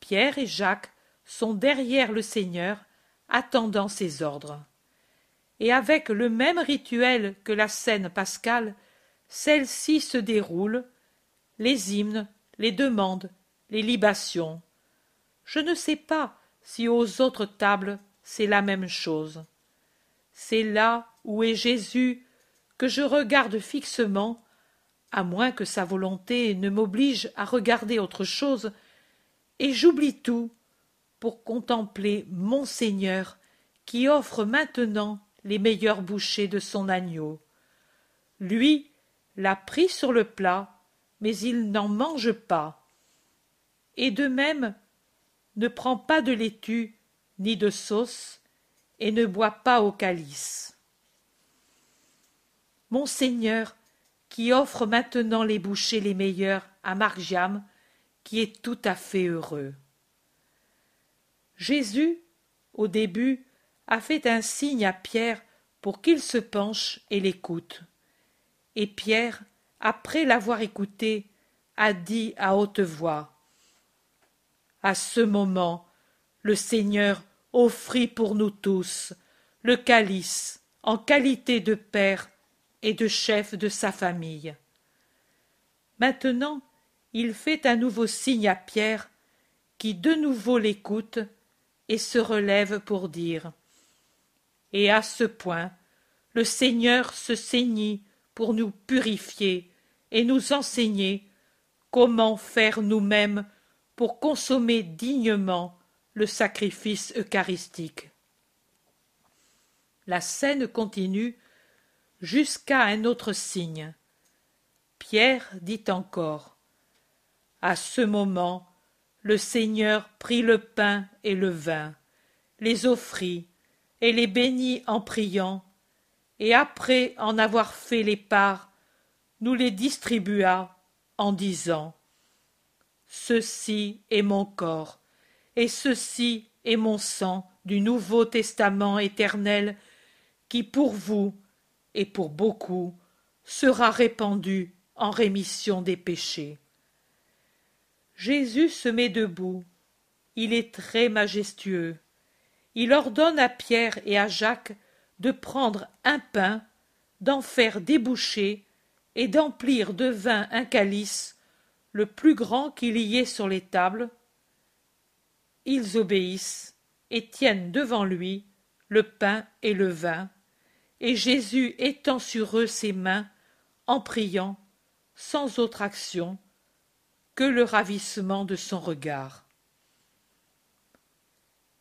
Pierre et Jacques sont derrière le Seigneur, attendant ses ordres. Et avec le même rituel que la scène pascale, celle-ci se déroule, les hymnes, les demandes, les libations. Je ne sais pas si aux autres tables c'est la même chose. C'est là où est Jésus que je regarde fixement, à moins que sa volonté ne m'oblige à regarder autre chose, et j'oublie tout pour contempler mon Seigneur qui offre maintenant les meilleurs bouchées de son agneau. Lui l'a pris sur le plat, mais il n'en mange pas. Et de même ne prend pas de laitue ni de sauce, et ne boit pas au calice. Mon Seigneur, qui offre maintenant les bouchées les meilleurs à Margiam, qui est tout à fait heureux. Jésus, au début, a fait un signe à Pierre pour qu'il se penche et l'écoute. Et Pierre, après l'avoir écouté, a dit à haute voix À ce moment, le Seigneur offrit pour nous tous le calice en qualité de père et de chef de sa famille. Maintenant, il fait un nouveau signe à Pierre, qui de nouveau l'écoute et se relève pour dire Et à ce point, le Seigneur se saignit pour nous purifier et nous enseigner comment faire nous-mêmes pour consommer dignement le sacrifice eucharistique. La scène continue jusqu'à un autre signe. Pierre dit encore À ce moment, le Seigneur prit le pain et le vin, les offrit et les bénit en priant, et après en avoir fait les parts, nous les distribua en disant Ceci est mon corps, et ceci est mon sang du Nouveau Testament éternel, qui pour vous et pour beaucoup sera répandu en rémission des péchés. Jésus se met debout. Il est très majestueux. Il ordonne à Pierre et à Jacques de prendre un pain, d'en faire déboucher et d'emplir de vin un calice, le plus grand qu'il y ait sur les tables. Ils obéissent et tiennent devant lui le pain et le vin, et Jésus étend sur eux ses mains en priant, sans autre action que le ravissement de son regard.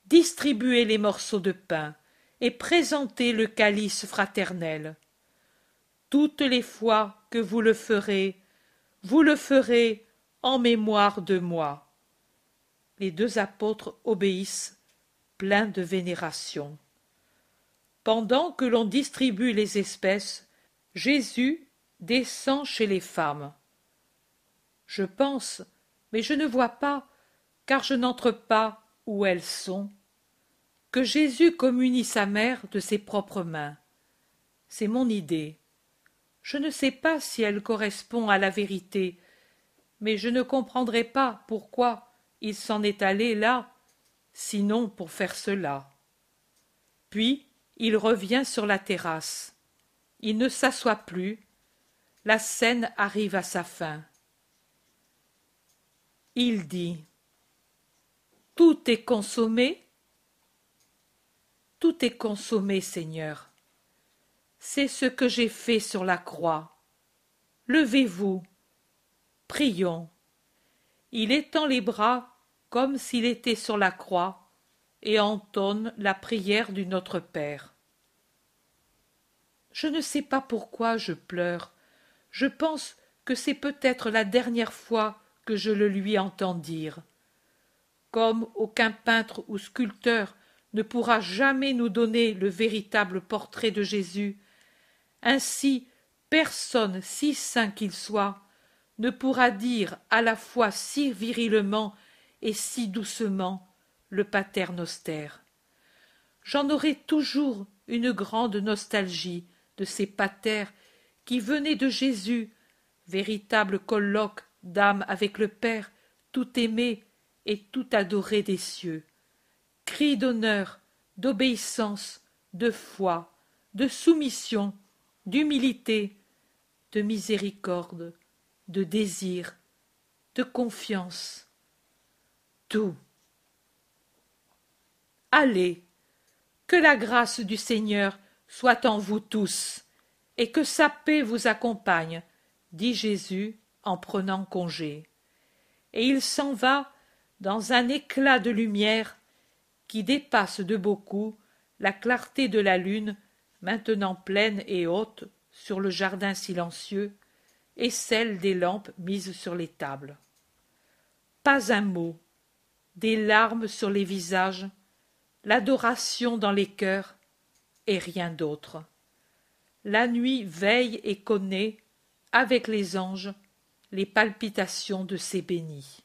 Distribuez les morceaux de pain et présentez le calice fraternel. Toutes les fois que vous le ferez, vous le ferez en mémoire de moi. Les deux apôtres obéissent, pleins de vénération. Pendant que l'on distribue les espèces, Jésus descend chez les femmes. Je pense, mais je ne vois pas, car je n'entre pas où elles sont, que Jésus communie sa mère de ses propres mains. C'est mon idée. Je ne sais pas si elle correspond à la vérité, mais je ne comprendrai pas pourquoi il s'en est allé là, sinon pour faire cela. Puis il revient sur la terrasse. Il ne s'assoit plus. La scène arrive à sa fin. Il dit Tout est consommé Tout est consommé, Seigneur. C'est ce que j'ai fait sur la croix. Levez-vous. Prions. Il étend les bras comme s'il était sur la croix et entonne la prière du Notre Père. Je ne sais pas pourquoi je pleure. Je pense que c'est peut-être la dernière fois que je le lui entends dire. Comme aucun peintre ou sculpteur ne pourra jamais nous donner le véritable portrait de Jésus, ainsi personne, si saint qu'il soit, ne pourra dire à la fois si virilement et si doucement le pater noster. J'en aurai toujours une grande nostalgie de ces patères qui venaient de Jésus, véritable colloque d'âme avec le Père, tout aimé et tout adoré des cieux. Cri d'honneur, d'obéissance, de foi, de soumission, d'humilité, de miséricorde, de désir, de confiance. Tout. Allez, que la grâce du Seigneur soit en vous tous, et que sa paix vous accompagne, dit Jésus en prenant congé. Et il s'en va dans un éclat de lumière qui dépasse de beaucoup la clarté de la lune maintenant pleine et haute sur le jardin silencieux et celle des lampes mises sur les tables. Pas un mot, des larmes sur les visages, l'adoration dans les cœurs, et rien d'autre. La nuit veille et connaît, avec les anges, les palpitations de ces bénis.